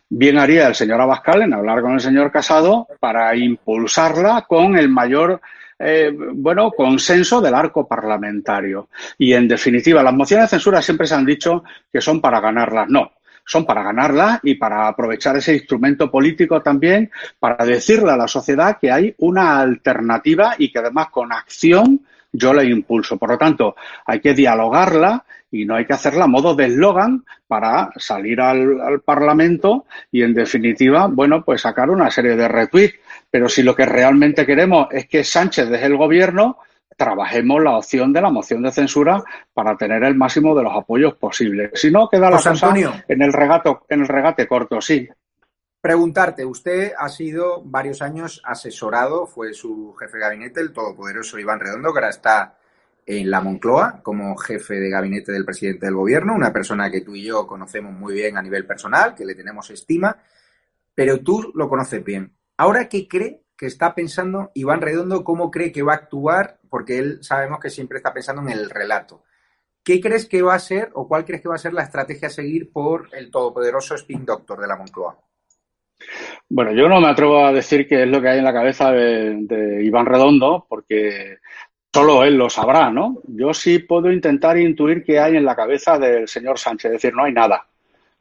Bien haría el señor Abascal en hablar con el señor Casado para impulsarla con el mayor eh, bueno, consenso del arco parlamentario. Y en definitiva, las mociones de censura siempre se han dicho que son para ganarlas. No, son para ganarlas y para aprovechar ese instrumento político también para decirle a la sociedad que hay una alternativa y que además con acción yo la impulso. Por lo tanto, hay que dialogarla y no hay que hacerla a modo de eslogan para salir al, al, Parlamento y, en definitiva, bueno, pues sacar una serie de retweets. Pero si lo que realmente queremos es que Sánchez deje el gobierno, trabajemos la opción de la moción de censura para tener el máximo de los apoyos posibles. Si no, queda la cosa en el regato, en el regate corto, sí. Preguntarte, usted ha sido varios años asesorado, fue su jefe de gabinete, el todopoderoso Iván Redondo, que ahora está en la Moncloa como jefe de gabinete del presidente del gobierno, una persona que tú y yo conocemos muy bien a nivel personal, que le tenemos estima, pero tú lo conoces bien. Ahora, ¿qué cree que está pensando Iván Redondo? ¿Cómo cree que va a actuar? Porque él sabemos que siempre está pensando en el relato. ¿Qué crees que va a ser o cuál crees que va a ser la estrategia a seguir por el todopoderoso spin doctor de la Moncloa? Bueno, yo no me atrevo a decir qué es lo que hay en la cabeza de, Iván Redondo, porque solo él lo sabrá, ¿no? Yo sí puedo intentar intuir qué hay en la cabeza del señor Sánchez, es decir, no hay nada,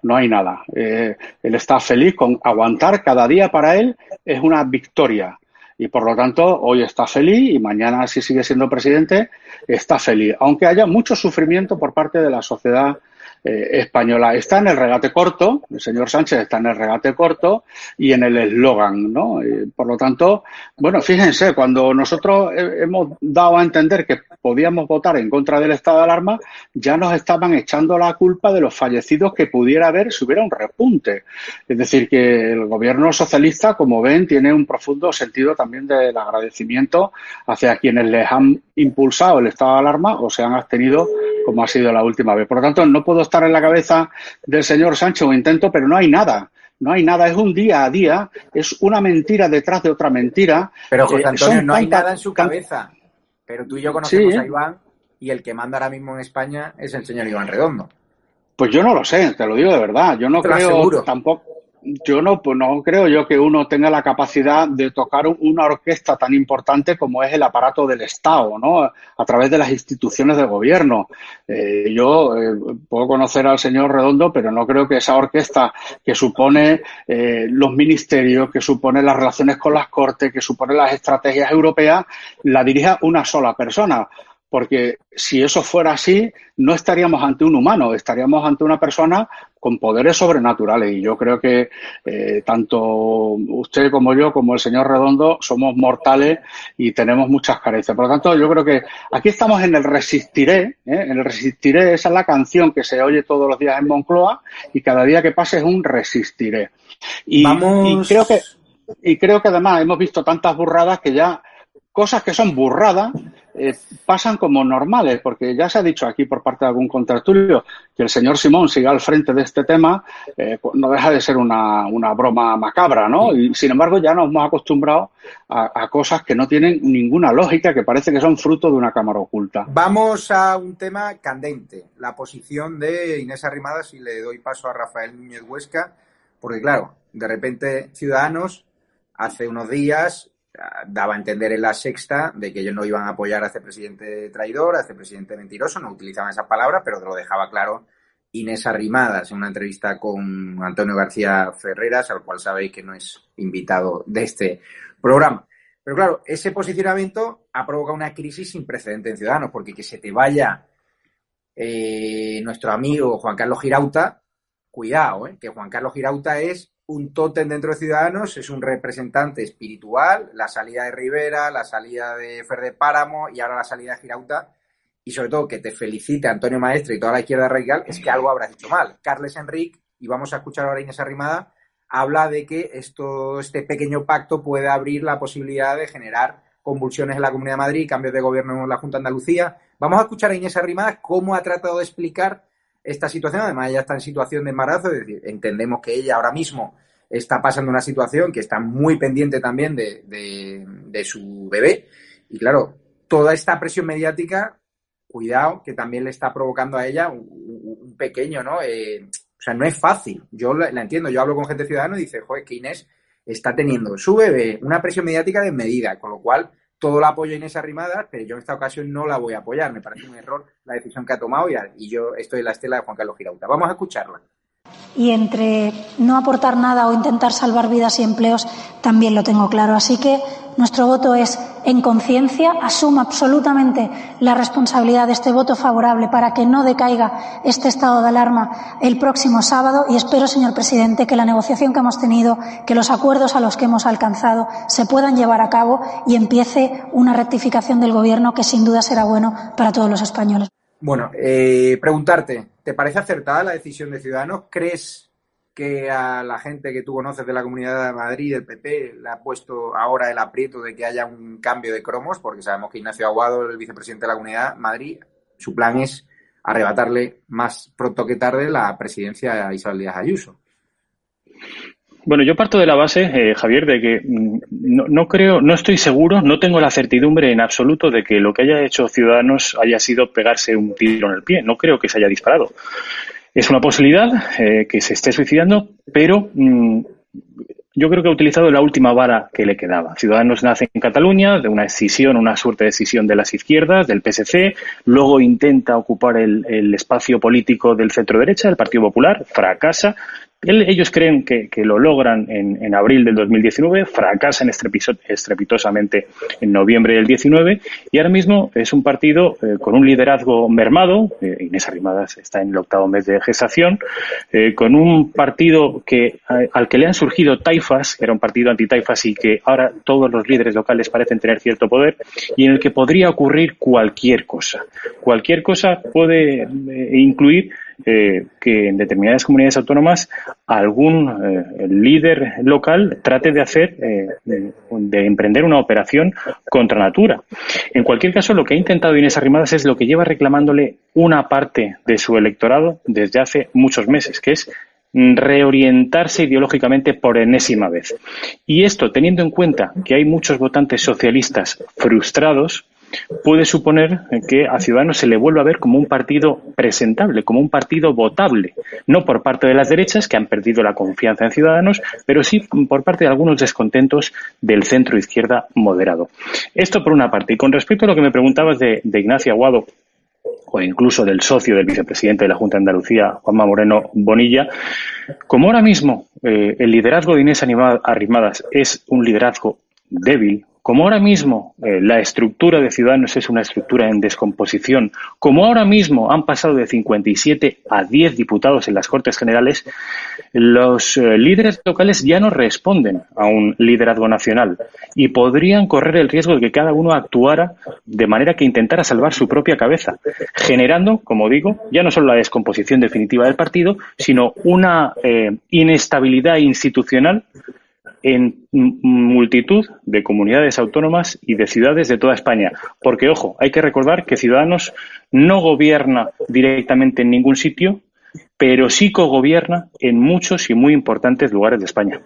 no hay nada. Eh, él está feliz con aguantar cada día para él es una victoria. Y por lo tanto, hoy está feliz y mañana, si sigue siendo presidente, está feliz. Aunque haya mucho sufrimiento por parte de la sociedad española. Está en el regate corto, el señor Sánchez está en el regate corto y en el eslogan, ¿no? por lo tanto, bueno, fíjense, cuando nosotros hemos dado a entender que podíamos votar en contra del estado de alarma, ya nos estaban echando la culpa de los fallecidos que pudiera haber si hubiera un repunte. Es decir, que el gobierno socialista, como ven, tiene un profundo sentido también del agradecimiento hacia quienes les han impulsado el estado de alarma o se han abstenido como ha sido la última vez. Por lo tanto, no puedo estar en la cabeza del señor Sánchez o intento, pero no hay nada. No hay nada, es un día a día, es una mentira detrás de otra mentira. Pero José eh, Antonio, no hay nada en su cabeza. Pero tú y yo conocemos a Iván y el que manda ahora mismo en España es el señor Iván Redondo. Pues yo no lo sé, te lo digo de verdad. Yo no creo tampoco yo no, pues no creo yo que uno tenga la capacidad de tocar una orquesta tan importante como es el aparato del Estado, ¿no? A través de las instituciones de gobierno. Eh, yo eh, puedo conocer al señor Redondo, pero no creo que esa orquesta que supone eh, los ministerios, que supone las relaciones con las cortes, que supone las estrategias europeas, la dirija una sola persona porque si eso fuera así, no estaríamos ante un humano, estaríamos ante una persona con poderes sobrenaturales. Y yo creo que eh, tanto usted como yo, como el señor Redondo, somos mortales y tenemos muchas carencias. Por lo tanto, yo creo que aquí estamos en el resistiré, ¿eh? en el resistiré, esa es la canción que se oye todos los días en Moncloa y cada día que pase es un resistiré. Y, y creo que y creo que además hemos visto tantas burradas que ya cosas que son burradas eh, pasan como normales, porque ya se ha dicho aquí por parte de algún contratulio que el señor Simón siga al frente de este tema, eh, pues no deja de ser una, broma macabra, ¿no? Y sin embargo ya nos hemos acostumbrado a, cosas que no tienen ninguna lógica, que parece que son fruto de una cámara oculta. Vamos a un tema candente, la posición de Inés Arrimadas, y le doy paso a Rafael Núñez Huesca, porque claro, de repente Ciudadanos hace unos días daba a entender en la sexta de que ellos no iban a apoyar a este presidente traidor, a este presidente mentiroso, no utilizaban esa palabra, pero lo dejaba claro Inés Arrimadas en una entrevista con Antonio García Ferreras, al cual sabéis que no es invitado de este programa. Pero claro, ese posicionamiento ha provocado una crisis sin precedente en Ciudadanos, porque que se te vaya eh, nuestro amigo Juan Carlos Girauta, cuidado, eh, que Juan Carlos Girauta es un tótem dentro de Ciudadanos, es un representante espiritual, la salida de Rivera, la salida de Fer Páramo y ahora la salida de Girauta, y sobre todo que te felicite Antonio Maestre y toda la izquierda radical, es que algo habrás hecho mal. Carles Enrique, y vamos a escuchar ahora Inés Arrimada, habla de que esto, este pequeño pacto puede abrir la posibilidad de generar convulsiones en la Comunidad de Madrid, cambios de gobierno en la Junta de Andalucía. Vamos a escuchar a Inés Arrimada cómo ha tratado de explicar esta situación. Además, ella está en situación de embarazo, es decir, entendemos que ella ahora mismo está pasando una situación que está muy pendiente también de, su bebé. Y claro, toda esta presión mediática, cuidado, que también le está provocando a ella un, pequeño, ¿no? Eh, o sea, no es fácil. Yo la, entiendo, yo hablo con gente ciudadana y dice, joder, que Inés está teniendo su bebé una presión mediática desmedida, con lo cual todo el apoyo a Inés Arrimadas, pero yo en esta ocasión no la voy a apoyar. Me parece un error la decisión que ha tomado y, yo estoy en la estela de Juan Carlos Girauta. Vamos a escucharla. Y entre no aportar nada o intentar salvar vidas y empleos también lo tengo claro. Así que nuestro voto es en conciencia, asuma absolutamente la responsabilidad de este voto favorable para que no decaiga este estado de alarma el próximo sábado y espero, señor presidente, que la negociación que hemos tenido, que los acuerdos a los que hemos alcanzado se puedan llevar a cabo y empiece una rectificación del Gobierno que sin duda será bueno para todos los españoles. Bueno, eh, preguntarte, ¿te parece acertada la decisión de Ciudadanos? ¿Crees que a la gente que tú conoces de la Comunidad de Madrid, del PP, le ha puesto ahora el aprieto de que haya un cambio de cromos, porque sabemos que Ignacio Aguado, el vicepresidente de la Comunidad de Madrid, su plan es arrebatarle más pronto que tarde la presidencia a Isabel Díaz Ayuso. Bueno, yo parto de la base, eh, Javier, de que mm, no, no, creo, no estoy seguro, no tengo la certidumbre en absoluto de que lo que haya hecho Ciudadanos haya sido pegarse un tiro en el pie. No creo que se haya disparado. Es una posibilidad eh, que se esté suicidando, pero mm, yo creo que ha utilizado la última vara que le quedaba. Ciudadanos nace en Cataluña, de una decisión, una suerte de decisión de las izquierdas, del PSC, luego intenta ocupar el, el espacio político del centro derecha, del Partido Popular, fracasa, ellos creen que, lo logran en, abril del 2019, fracasan estrepitosamente en noviembre del 19 y ahora mismo es un partido eh, con un liderazgo mermado, eh, Inés Arrimadas está en el octavo mes de gestación, eh, con un partido que al que le han surgido taifas, que era un partido anti-taifas y que ahora todos los líderes locales parecen tener cierto poder y en el que podría ocurrir cualquier cosa. Cualquier cosa puede incluir eh, que en determinadas comunidades autónomas algún eh, líder local trate de hacer, eh, de, emprender una operación contra natura. En cualquier caso, lo que ha intentado Inés Arrimadas es lo que lleva reclamándole una parte de su electorado desde hace muchos meses, que es reorientarse ideológicamente por enésima vez. Y esto teniendo en cuenta que hay muchos votantes socialistas frustrados, puede suponer que a Ciudadanos se le vuelva a ver como un partido presentable, como un partido votable, no por parte de las derechas que han perdido la confianza en Ciudadanos, pero sí por parte de algunos descontentos del centro izquierda moderado. Esto por una parte. Y con respecto a lo que me preguntabas de, Ignacio Aguado, o incluso del socio del vicepresidente de la Junta de Andalucía, Juanma Moreno Bonilla, como ahora mismo eh, el liderazgo de Inés Arrimadas es un liderazgo débil, como ahora mismo eh, la estructura de Ciudadanos es una estructura en descomposición, como ahora mismo han pasado de 57 a 10 diputados en las Cortes Generales, los eh, líderes locales ya no responden a un liderazgo nacional y podrían correr el riesgo de que cada uno actuara de manera que intentara salvar su propia cabeza, generando, como digo, ya no solo la descomposición definitiva del partido, sino una eh, inestabilidad institucional en multitud de comunidades autónomas y de ciudades de toda España. Porque, ojo, hay que recordar que Ciudadanos no gobierna directamente en ningún sitio, pero sí cogobierna en muchos y muy importantes lugares de España.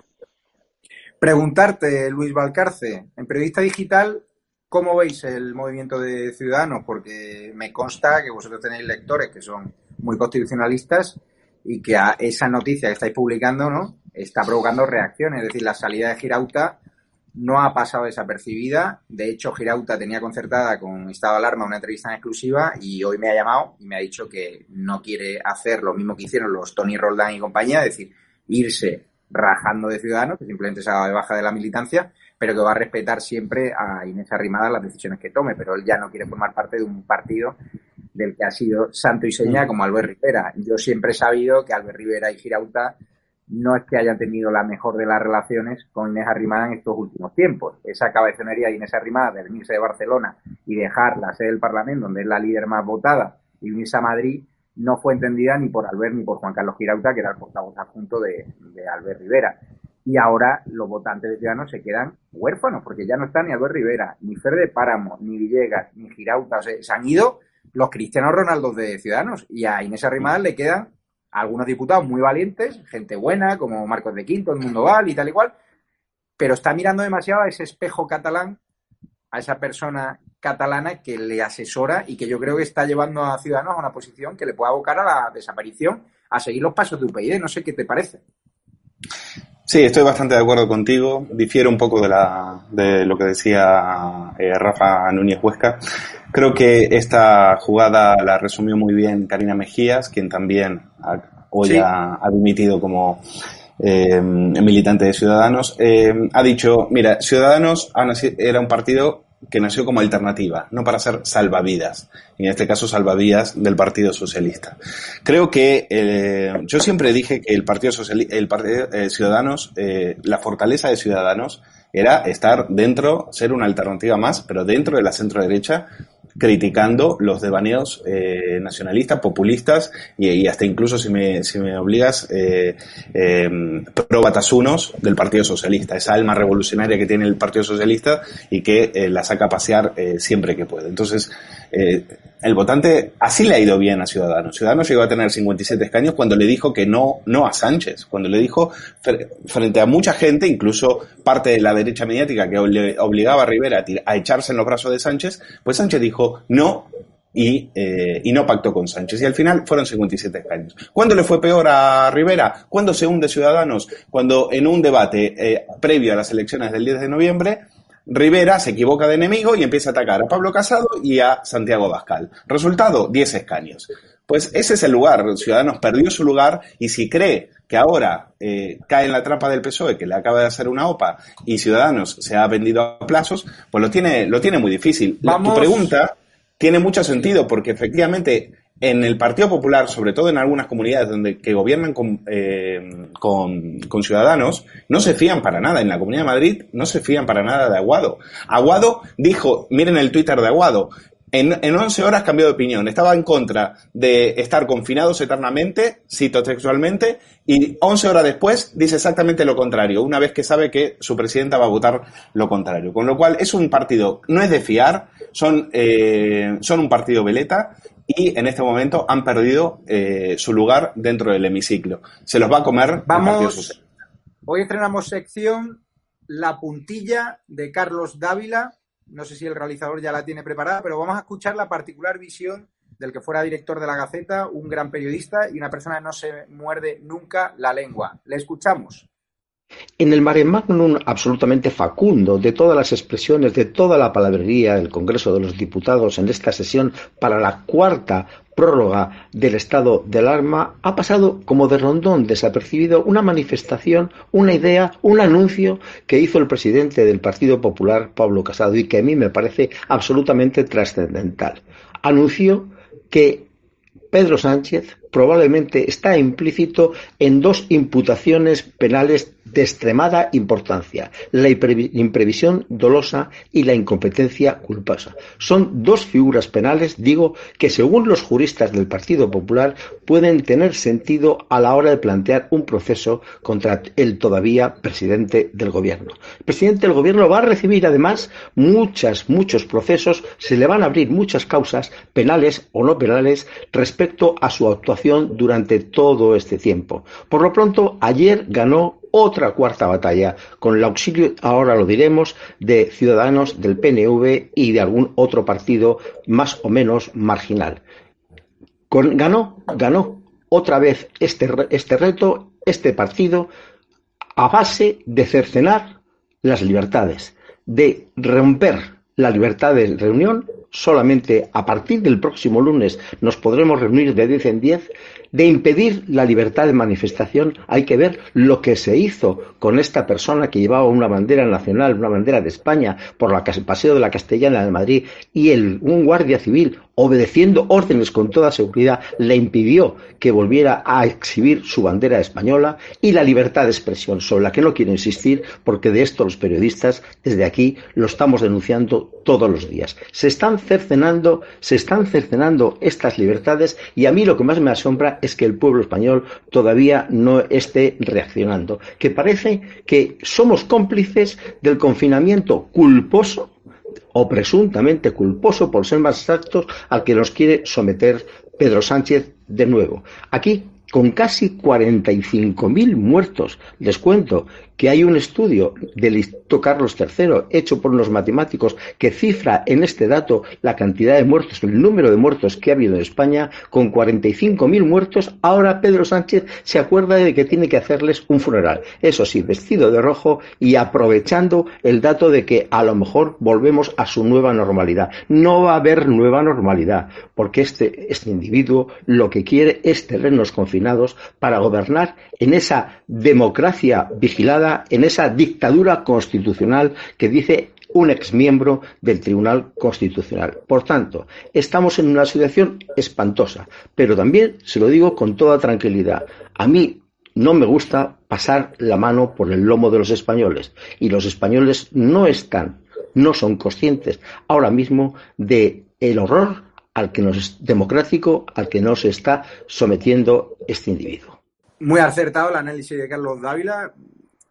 Preguntarte, Luis Valcarce, en Periodista Digital, ¿cómo veis el movimiento de Ciudadanos? Porque me consta que vosotros tenéis lectores que son muy constitucionalistas y que a esa noticia que estáis publicando, ¿no? Está provocando reacciones. Es decir, la salida de Girauta no ha pasado desapercibida. De hecho, Girauta tenía concertada con Estado de Alarma una entrevista en exclusiva y hoy me ha llamado y me ha dicho que no quiere hacer lo mismo que hicieron los Tony Roldán y compañía, es decir, irse rajando de Ciudadanos, que simplemente se ha dado de baja de la militancia, pero que va a respetar siempre a Inés Arrimada las decisiones que tome, pero él ya no quiere formar parte de un partido del que ha sido santo y seña como Albert Rivera. Yo siempre he sabido que Albert Rivera y Girauta no es que hayan tenido la mejor de las relaciones con Inés Arrimada en estos últimos tiempos. Esa cabezonería de Inés Arrimada de venirse de Barcelona y dejar la sede del Parlamento, donde es la líder más votada, y unirse a Madrid, no fue entendida ni por Albert ni por Juan Carlos Girauta, que era el portavoz adjunto de, de Albert Rivera. Y ahora los votantes de Ciudadanos se quedan huérfanos, porque ya no está ni Albert Rivera, ni Fer de Páramo, ni Villegas, ni Girauta. O sea, se han ido los cristianos Ronaldos de Ciudadanos y a Inés Arrimada le quedan algunos diputados muy valientes, gente buena, como Marcos de Quinto, el Mundo Val y tal y cual, pero está mirando demasiado a ese espejo catalán, a esa persona catalana que le asesora y que yo creo que está llevando a Ciudadanos a una posición que le pueda abocar a la desaparición, a seguir los pasos de UPyD. No sé qué te parece. Sí, estoy bastante de acuerdo contigo. Difiero un poco de, la, de lo que decía eh, Rafa Núñez Huesca. Creo que esta jugada la resumió muy bien Karina Mejías, quien también hoy ha, dimitido como eh, militante de Ciudadanos. Eh, ha dicho, mira, Ciudadanos era un partido que nació como alternativa, no para ser salvavidas, en este caso salvavidas del Partido Socialista. Creo que eh, yo siempre dije que el Partido, Socialista, el partido eh, Ciudadanos, eh, la fortaleza de Ciudadanos era estar dentro, ser una alternativa más, pero dentro de la centro derecha criticando los devaneos eh, nacionalistas, populistas y, hasta incluso, si me, si me obligas, eh, eh, del Partido Socialista, esa alma revolucionaria que tiene el Partido Socialista y que eh, la saca a pasear eh, siempre que puede. Entonces, eh, el votante así le ha ido bien a Ciudadanos. Ciudadanos llegó a tener 57 escaños cuando le dijo que no, no a Sánchez, cuando le dijo frente a mucha gente, incluso parte de la derecha mediática que obligaba a Rivera a, echarse en los brazos de Sánchez, pues Sánchez dijo no y, eh, y, no pactó con Sánchez. Y al final fueron 57 escaños. ¿Cuándo le fue peor a Rivera? ¿Cuándo se hunde Ciudadanos? Cuando en un debate eh, previo a las elecciones del 10 de noviembre Rivera se equivoca de enemigo y empieza a atacar a Pablo Casado y a Santiago Bascal. Resultado, 10 escaños. Pues ese es el lugar. Ciudadanos perdió su lugar y si cree que ahora eh, cae en la trampa del PSOE, que le acaba de hacer una OPA, y Ciudadanos se ha vendido a plazos, pues lo tiene, lo tiene muy difícil. Tu pregunta tiene mucho sentido, porque efectivamente en el Partido Popular, sobre todo en algunas comunidades donde que gobiernan con, eh, con, con, Ciudadanos, no se fían para nada. En la Comunidad de Madrid no se fían para nada de Aguado. Aguado dijo, miren el Twitter de Aguado, en, en 11 horas cambió de opinión. Estaba en contra de estar confinados eternamente, cito textualmente, y 11 horas después dice exactamente lo contrario, una vez que sabe que su presidenta va a votar lo contrario. Con lo cual es un partido, no es de fiar, son, eh, son un partido veleta y en este momento han perdido eh, su lugar dentro del hemiciclo. Se los va a comer Vamos, Hoy estrenamos sección La puntilla de Carlos Dávila no sé si el realizador ya la tiene preparada, pero vamos a escuchar la particular visión del que fuera director de la Gaceta, un gran periodista y una persona que no se muerde nunca la lengua. Le escuchamos. En el mare magnum absolutamente facundo de todas las expresiones, de toda la palabrería del Congreso de los Diputados en esta sesión para la cuarta prórroga del estado de alarma, ha pasado como de rondón desapercibido una manifestación, una idea, un anuncio que hizo el presidente del Partido Popular, Pablo Casado, y que a mí me parece absolutamente trascendental. Anunció que Pedro Sánchez probablemente está implícito en dos imputaciones penales de extremada importancia, la imprevisión dolosa y la incompetencia culposa. Son dos figuras penales, digo, que según los juristas del Partido Popular pueden tener sentido a la hora de plantear un proceso contra el todavía presidente del gobierno. El presidente del gobierno va a recibir además muchas, muchos procesos, se le van a abrir muchas causas penales o no penales respecto a su actuación durante todo este tiempo. Por lo pronto, ayer ganó otra cuarta batalla, con el auxilio, ahora lo diremos, de ciudadanos del PNV y de algún otro partido más o menos marginal. ganó, ganó otra vez este, este reto, este partido, a base de cercenar las libertades, de romper la libertad de reunión. Solamente a partir del próximo lunes nos podremos reunir de 10 en 10 de impedir la libertad de manifestación, hay que ver lo que se hizo con esta persona que llevaba una bandera nacional, una bandera de España, por el paseo de la Castellana de Madrid, y el, un guardia civil, obedeciendo órdenes con toda seguridad, le impidió que volviera a exhibir su bandera española y la libertad de expresión, sobre la que no quiero insistir, porque de esto los periodistas desde aquí lo estamos denunciando todos los días. Se están cercenando, se están cercenando estas libertades y a mí lo que más me asombra es que el pueblo español todavía no esté reaccionando, que parece que somos cómplices del confinamiento culposo o presuntamente culposo por ser más exactos al que nos quiere someter Pedro Sánchez de nuevo. Aquí con casi 45.000 muertos. Les cuento que hay un estudio del Instituto Carlos III hecho por unos matemáticos que cifra en este dato la cantidad de muertos, el número de muertos que ha habido en España, con 45.000 muertos, ahora Pedro Sánchez se acuerda de que tiene que hacerles un funeral. Eso sí, vestido de rojo y aprovechando el dato de que a lo mejor volvemos a su nueva normalidad. No va a haber nueva normalidad, porque este, este individuo lo que quiere es tenernos confinados para gobernar en esa democracia vigilada en esa dictadura constitucional que dice un exmiembro del Tribunal Constitucional. Por tanto, estamos en una situación espantosa, pero también se lo digo con toda tranquilidad. A mí no me gusta pasar la mano por el lomo de los españoles y los españoles no están, no son conscientes ahora mismo de el horror al que nos democrático al que nos está sometiendo este individuo. Muy acertado el análisis de Carlos Dávila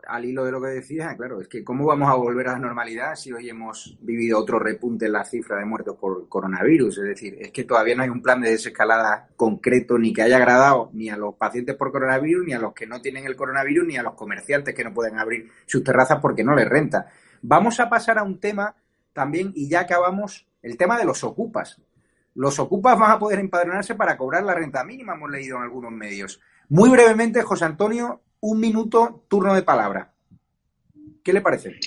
al hilo de lo que decías, claro, es que ¿cómo vamos a volver a la normalidad si hoy hemos vivido otro repunte en la cifra de muertos por coronavirus? Es decir, es que todavía no hay un plan de desescalada concreto ni que haya agradado ni a los pacientes por coronavirus, ni a los que no tienen el coronavirus, ni a los comerciantes que no pueden abrir sus terrazas porque no les renta. Vamos a pasar a un tema también, y ya acabamos, el tema de los ocupas. Los ocupas van a poder empadronarse para cobrar la renta mínima, hemos leído en algunos medios. Muy brevemente, José Antonio, un minuto, turno de palabra. ¿Qué le parece?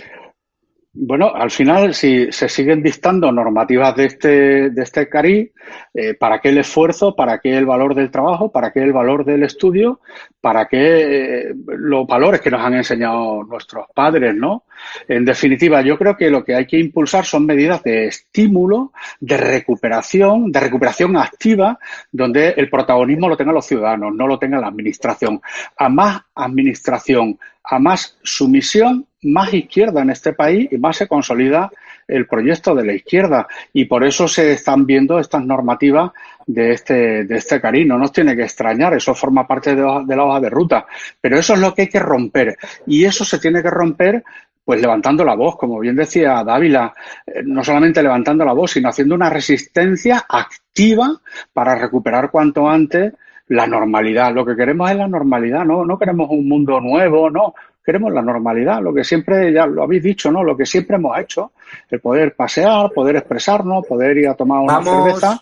Bueno, al final, si se siguen dictando normativas de este, de este CARI, eh, ¿para qué el esfuerzo? ¿Para qué el valor del trabajo? ¿Para qué el valor del estudio? ¿Para qué eh, los valores que nos han enseñado nuestros padres, no? En definitiva, yo creo que lo que hay que impulsar son medidas de estímulo, de recuperación, de recuperación activa, donde el protagonismo lo tengan los ciudadanos, no lo tenga la administración. A más administración, a más sumisión, más izquierda en este país y más se consolida el proyecto de la izquierda. Y por eso se están viendo estas normativas de este, de este cariño. No nos tiene que extrañar, eso forma parte de, de la hoja de ruta. Pero eso es lo que hay que romper. Y eso se tiene que romper pues levantando la voz, como bien decía Dávila, eh, no solamente levantando la voz, sino haciendo una resistencia activa para recuperar cuanto antes la normalidad. Lo que queremos es la normalidad, no, no queremos un mundo nuevo, no, queremos la normalidad, lo que siempre, ya lo habéis dicho, ¿no? Lo que siempre hemos hecho, el poder pasear, poder expresarnos, poder ir a tomar una cerveza,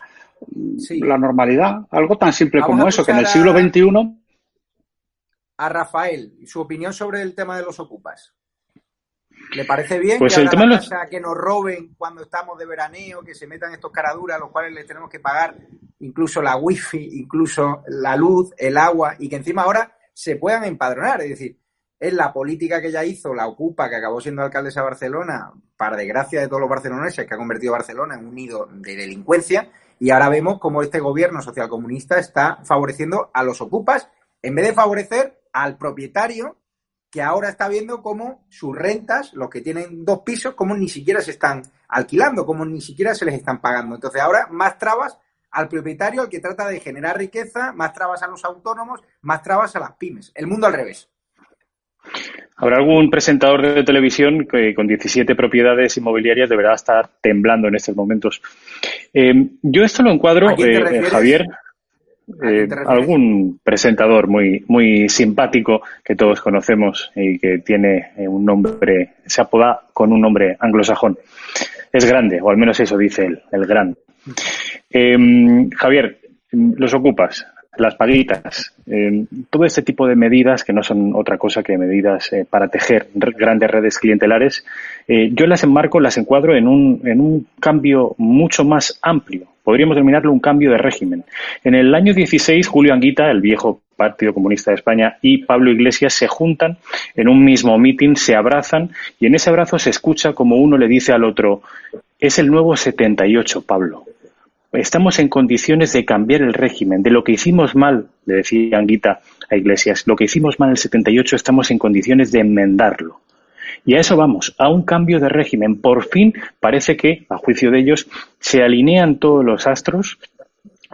la normalidad, algo tan simple como eso, que en el siglo XXI... A Rafael, su opinión sobre el tema de los ocupas. ¿Le parece bien pues que, el tema que nos roben cuando estamos de veraneo, que se metan estos caraduras, a los cuales les tenemos que pagar incluso la wifi, incluso la luz, el agua, y que encima ahora se puedan empadronar? Es decir, es la política que ya hizo la Ocupa, que acabó siendo alcaldesa de Barcelona, para desgracia de todos los barceloneses, que ha convertido a Barcelona en un nido de delincuencia, y ahora vemos cómo este gobierno socialcomunista está favoreciendo a los ocupas en vez de favorecer al propietario que ahora está viendo cómo sus rentas, los que tienen dos pisos, como ni siquiera se están alquilando, como ni siquiera se les están pagando. Entonces ahora más trabas al propietario, al que trata de generar riqueza, más trabas a los autónomos, más trabas a las pymes. El mundo al revés. Habrá algún presentador de televisión que con 17 propiedades inmobiliarias deberá estar temblando en estos momentos. Eh, yo esto lo encuadro, eh, Javier, eh, algún presentador muy, muy simpático que todos conocemos y que tiene un nombre, se apoda con un nombre anglosajón. Es grande, o al menos eso dice él, el gran. Javier, los ocupas las paguitas, eh, todo este tipo de medidas que no son otra cosa que medidas eh, para tejer grandes redes clientelares, eh, yo las enmarco, las encuadro en un, en un cambio mucho más amplio. Podríamos denominarlo un cambio de régimen. En el año 16, Julio Anguita, el viejo Partido Comunista de España, y Pablo Iglesias se juntan en un mismo mitin, se abrazan y en ese abrazo se escucha como uno le dice al otro, es el nuevo 78, Pablo estamos en condiciones de cambiar el régimen. De lo que hicimos mal, le decía Anguita a Iglesias, lo que hicimos mal en el 78 estamos en condiciones de enmendarlo. Y a eso vamos, a un cambio de régimen. Por fin parece que, a juicio de ellos, se alinean todos los astros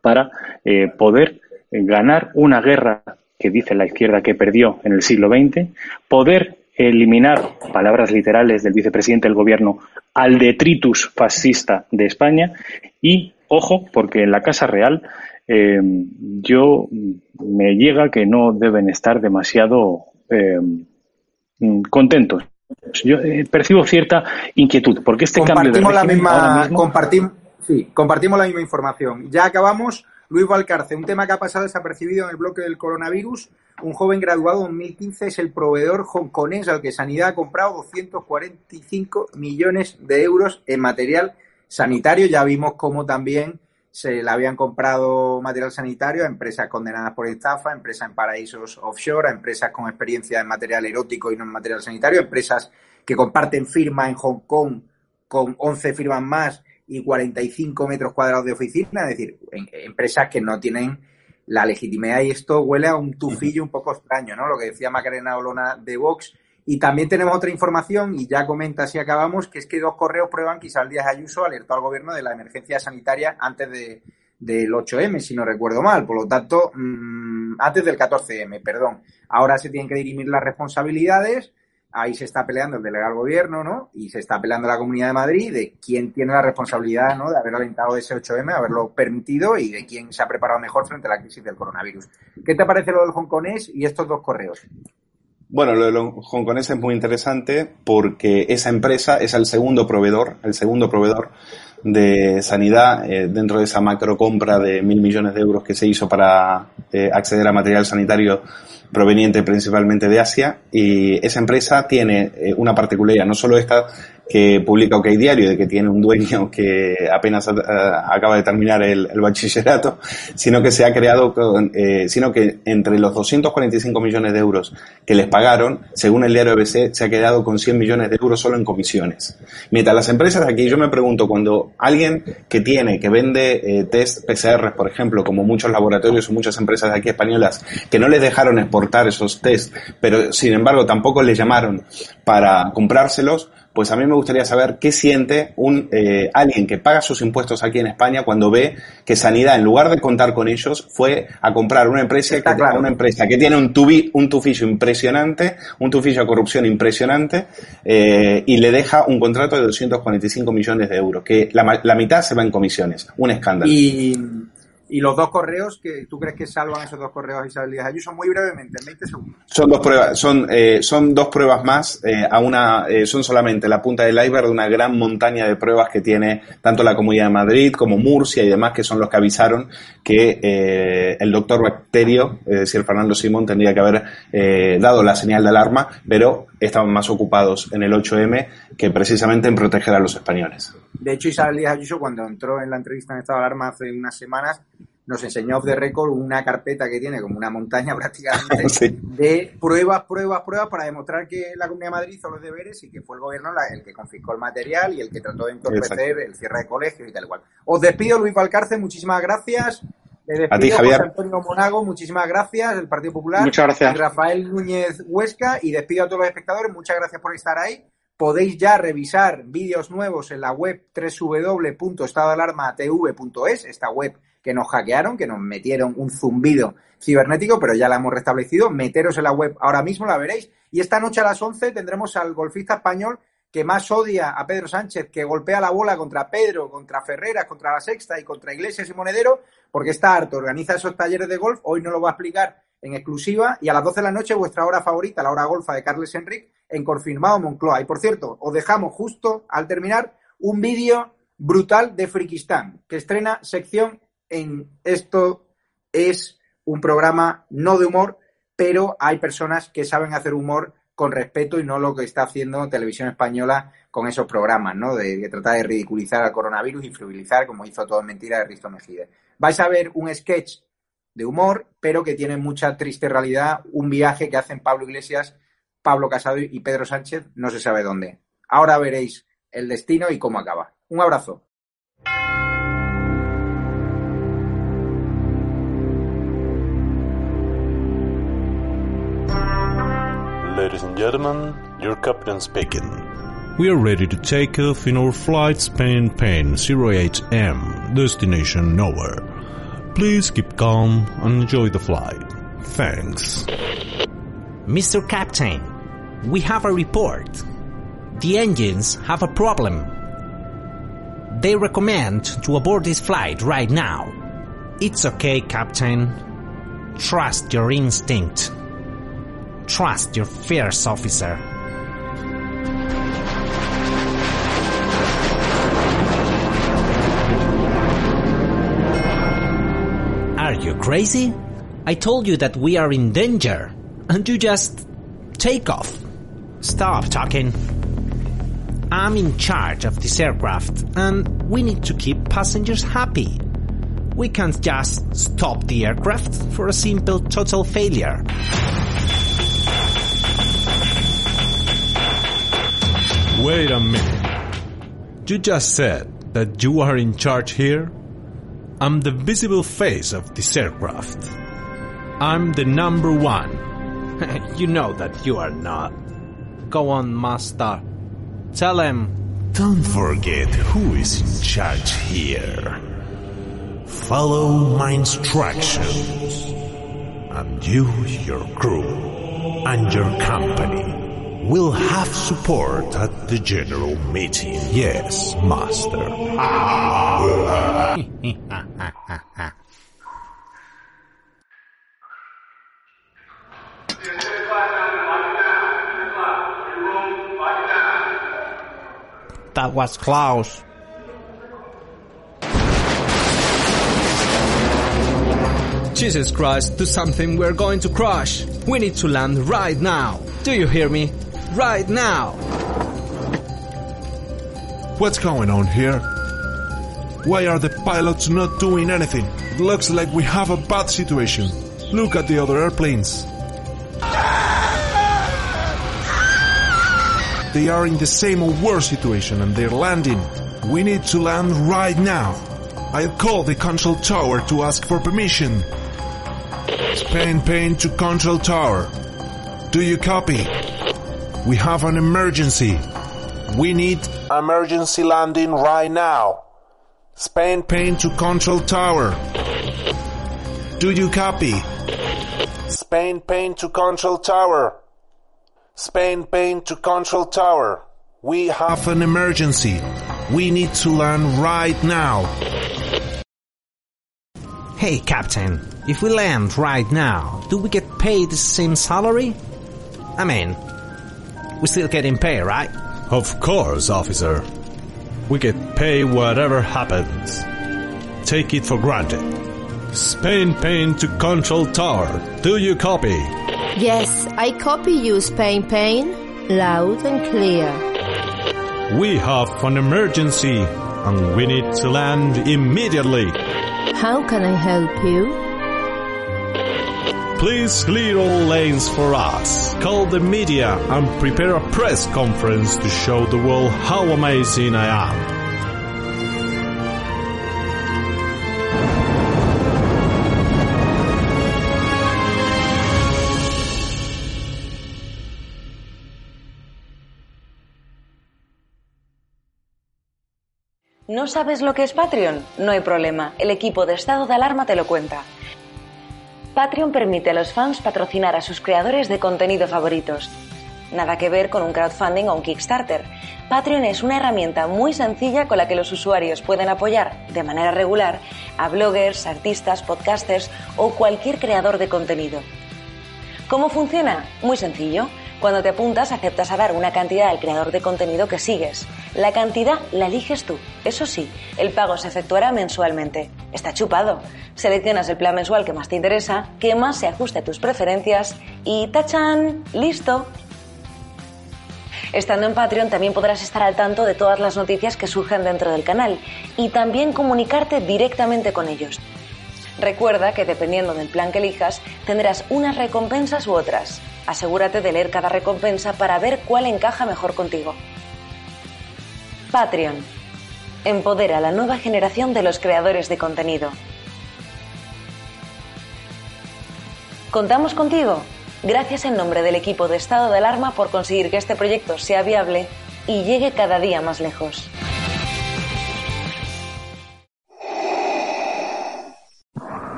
para eh, poder ganar una guerra que dice la izquierda que perdió en el siglo XX, poder eliminar, palabras literales del vicepresidente del gobierno, al detritus fascista de España y Ojo, porque en la Casa Real eh, yo me llega que no deben estar demasiado eh, contentos. Yo eh, percibo cierta inquietud, porque este cambio de la misma, compartimos, sí, compartimos la misma información. Ya acabamos. Luis Valcarce, un tema que ha pasado desapercibido en el bloque del coronavirus. Un joven graduado en 2015 es el proveedor hongkonés al que Sanidad ha comprado 245 millones de euros en material sanitario. Ya vimos cómo también se le habían comprado material sanitario a empresas condenadas por estafa, empresas en paraísos offshore, a empresas con experiencia en material erótico y no en material sanitario, empresas que comparten firma en Hong Kong con 11 firmas más y 45 metros cuadrados de oficina, es decir, empresas que no tienen la legitimidad y esto huele a un tufillo un poco extraño, ¿no? Lo que decía Macarena Olona de Vox, y también tenemos otra información, y ya comenta si acabamos, que es que dos correos prueban que Isabel Díaz Ayuso alertó al gobierno de la emergencia sanitaria antes de, del 8M, si no recuerdo mal. Por lo tanto, mm, antes del 14M, perdón. Ahora se tienen que dirimir las responsabilidades. Ahí se está peleando el delegado del gobierno, ¿no? Y se está peleando la Comunidad de Madrid de quién tiene la responsabilidad, ¿no? De haber alentado ese 8M, haberlo permitido y de quién se ha preparado mejor frente a la crisis del coronavirus. ¿Qué te parece lo del hongkonés y estos dos correos? Bueno, lo de los hongkoneses es muy interesante porque esa empresa es el segundo proveedor, el segundo proveedor de sanidad eh, dentro de esa macro compra de mil millones de euros que se hizo para, eh, acceder a material sanitario proveniente principalmente de Asia. Y esa empresa tiene eh, una particularidad, no solo esta que publica OK Diario, de que tiene un dueño que apenas acaba de terminar el, bachillerato, sino que se ha creado, con, eh, sino que entre los 245 millones de euros que les pagaron, según el diario ABC, se ha quedado con 100 millones de euros solo en comisiones. Mientras las empresas aquí, yo me pregunto, cuando alguien que tiene, que vende eh, test PCR, por ejemplo, como muchos laboratorios o muchas empresas aquí españolas, que no les dejaron exportar esos test, pero sin embargo tampoco les llamaron para comprárselos, pues a mí me gustaría saber qué siente un eh, alguien que paga sus impuestos aquí en España cuando ve que Sanidad, en lugar de contar con ellos, fue a comprar una empresa, que, una empresa que tiene un, tubi, un tufillo impresionante, un tufillo de corrupción impresionante, eh, y le deja un contrato de 245 millones de euros, que la, la mitad se va en comisiones. Un escándalo. Y y los dos correos, que tú crees que salvan esos dos correos Isabel Díaz Ayuso, muy brevemente, en 20 segundos. Son dos pruebas, son, eh, son dos pruebas más, eh, a una, eh, son solamente la punta del iceberg de una gran montaña de pruebas que tiene tanto la Comunidad de Madrid como Murcia y demás, que son los que avisaron que el doctor Bacterio, es decir, Fernando Simón, tendría que haber dado la señal de alarma, pero estaban más ocupados en el 8M que precisamente en proteger a los españoles. De hecho, Isabel Díaz Ayuso, cuando entró en la entrevista en estado de alarma hace unas semanas, nos enseñó off the record una carpeta que tiene como una montaña prácticamente de pruebas, pruebas, pruebas para demostrar que la Comunidad de Madrid hizo los deberes y que fue el gobierno el que confiscó el material y el que trató de entorpecer el cierre de colegios y tal cual. Os despido, Luis Valcarce, muchísimas gracias. Le despido, A ti, Javier. Antonio Monago, muchísimas gracias, el Partido Popular. Muchas gracias. Rafael Núñez Huesca y despido a todos los espectadores, muchas gracias por estar ahí. Podéis ya revisar vídeos nuevos en la web www.estadoalarmatv.es, esta web que nos hackearon, que nos metieron un zumbido cibernético, pero ya la hemos restablecido. Meteros en la web ahora mismo, la veréis. Y esta noche a las 11 tendremos al golfista español que más odia a Pedro Sánchez, que golpea la bola contra Pedro, contra Ferreras, contra la Sexta y contra Iglesias y Monedero, porque está harto, organiza esos talleres de golf, hoy no lo va a explicar en exclusiva, y a las 12 de la noche vuestra hora favorita, la hora golfa de Carles Enrique, en Confirmado Moncloa. Y por cierto, os dejamos justo al terminar un vídeo brutal de Frikistán, que estrena sección en esto es un programa no de humor, pero hay personas que saben hacer humor con respeto y no lo que está haciendo Televisión Española con esos programas, ¿no? De, tratar de ridiculizar al coronavirus y frivolizar, como hizo todo en mentira de Risto Mejide. Vais a ver un sketch de humor, pero que tiene mucha triste realidad, un viaje que hacen Pablo Iglesias, Pablo Casado y Pedro Sánchez, no se sabe dónde. Ahora veréis el destino y cómo acaba. Un abrazo. Ladies and gentlemen, your captain speaking. We are ready to take off in our flight Spain Pain 08M, destination nowhere. Please keep calm and enjoy the flight. Thanks. Mr. Captain, we have a report. The engines have a problem. They recommend to abort this flight right now. It's okay, Captain. Trust your instinct. Trust your fierce officer. Are you crazy? I told you that we are in danger, and you just take off. Stop talking. I'm in charge of this aircraft, and we need to keep passengers happy. We can't just stop the aircraft for a simple total failure. Wait a minute. You just said that you are in charge here? I'm the visible face of this aircraft. I'm the number one. you know that you are not. Go on, master. Tell him. Don't forget who is in charge here. Follow my instructions. And you, your crew, and your company will have support at the general meeting. Yes, master. that was close. Jesus Christ, do something, we're going to crash. We need to land right now. Do you hear me? Right now. What's going on here? Why are the pilots not doing anything? It looks like we have a bad situation. Look at the other airplanes. They are in the same or worse situation and they're landing. We need to land right now. I'll call the control tower to ask for permission. Spain Pain to control tower. Do you copy? We have an emergency. We need emergency landing right now. Spain Pain to control tower. Do you copy? Spain Pain to control tower. Spain Pain to control tower. We have an emergency. We need to land right now. Hey, Captain, if we land right now, do we get paid the same salary? I mean, we still getting pay, right? Of course, officer. We get pay whatever happens. Take it for granted. Spain Pain to Control Tower. Do you copy? Yes, I copy you, Spain Pain. Loud and clear. We have an emergency and we need to land immediately. How can I help you? Please clear all lanes for us. Call the media and prepare a press conference to show the world how amazing I am. ¿No sabes lo que es Patreon? No hay problema, el equipo de estado de alarma te lo cuenta. Patreon permite a los fans patrocinar a sus creadores de contenido favoritos. Nada que ver con un crowdfunding o un Kickstarter. Patreon es una herramienta muy sencilla con la que los usuarios pueden apoyar de manera regular a bloggers, artistas, podcasters o cualquier creador de contenido. ¿Cómo funciona? Muy sencillo. Cuando te apuntas, aceptas a dar una cantidad al creador de contenido que sigues. La cantidad la eliges tú. Eso sí, el pago se efectuará mensualmente. Está chupado. Seleccionas el plan mensual que más te interesa, que más se ajuste a tus preferencias y ¡tachan! ¡Listo! Estando en Patreon también podrás estar al tanto de todas las noticias que surgen dentro del canal y también comunicarte directamente con ellos. Recuerda que dependiendo del plan que elijas, tendrás unas recompensas u otras. Asegúrate de leer cada recompensa para ver cuál encaja mejor contigo. Patreon. Empodera a la nueva generación de los creadores de contenido. Contamos contigo. Gracias en nombre del equipo de estado de alarma por conseguir que este proyecto sea viable y llegue cada día más lejos.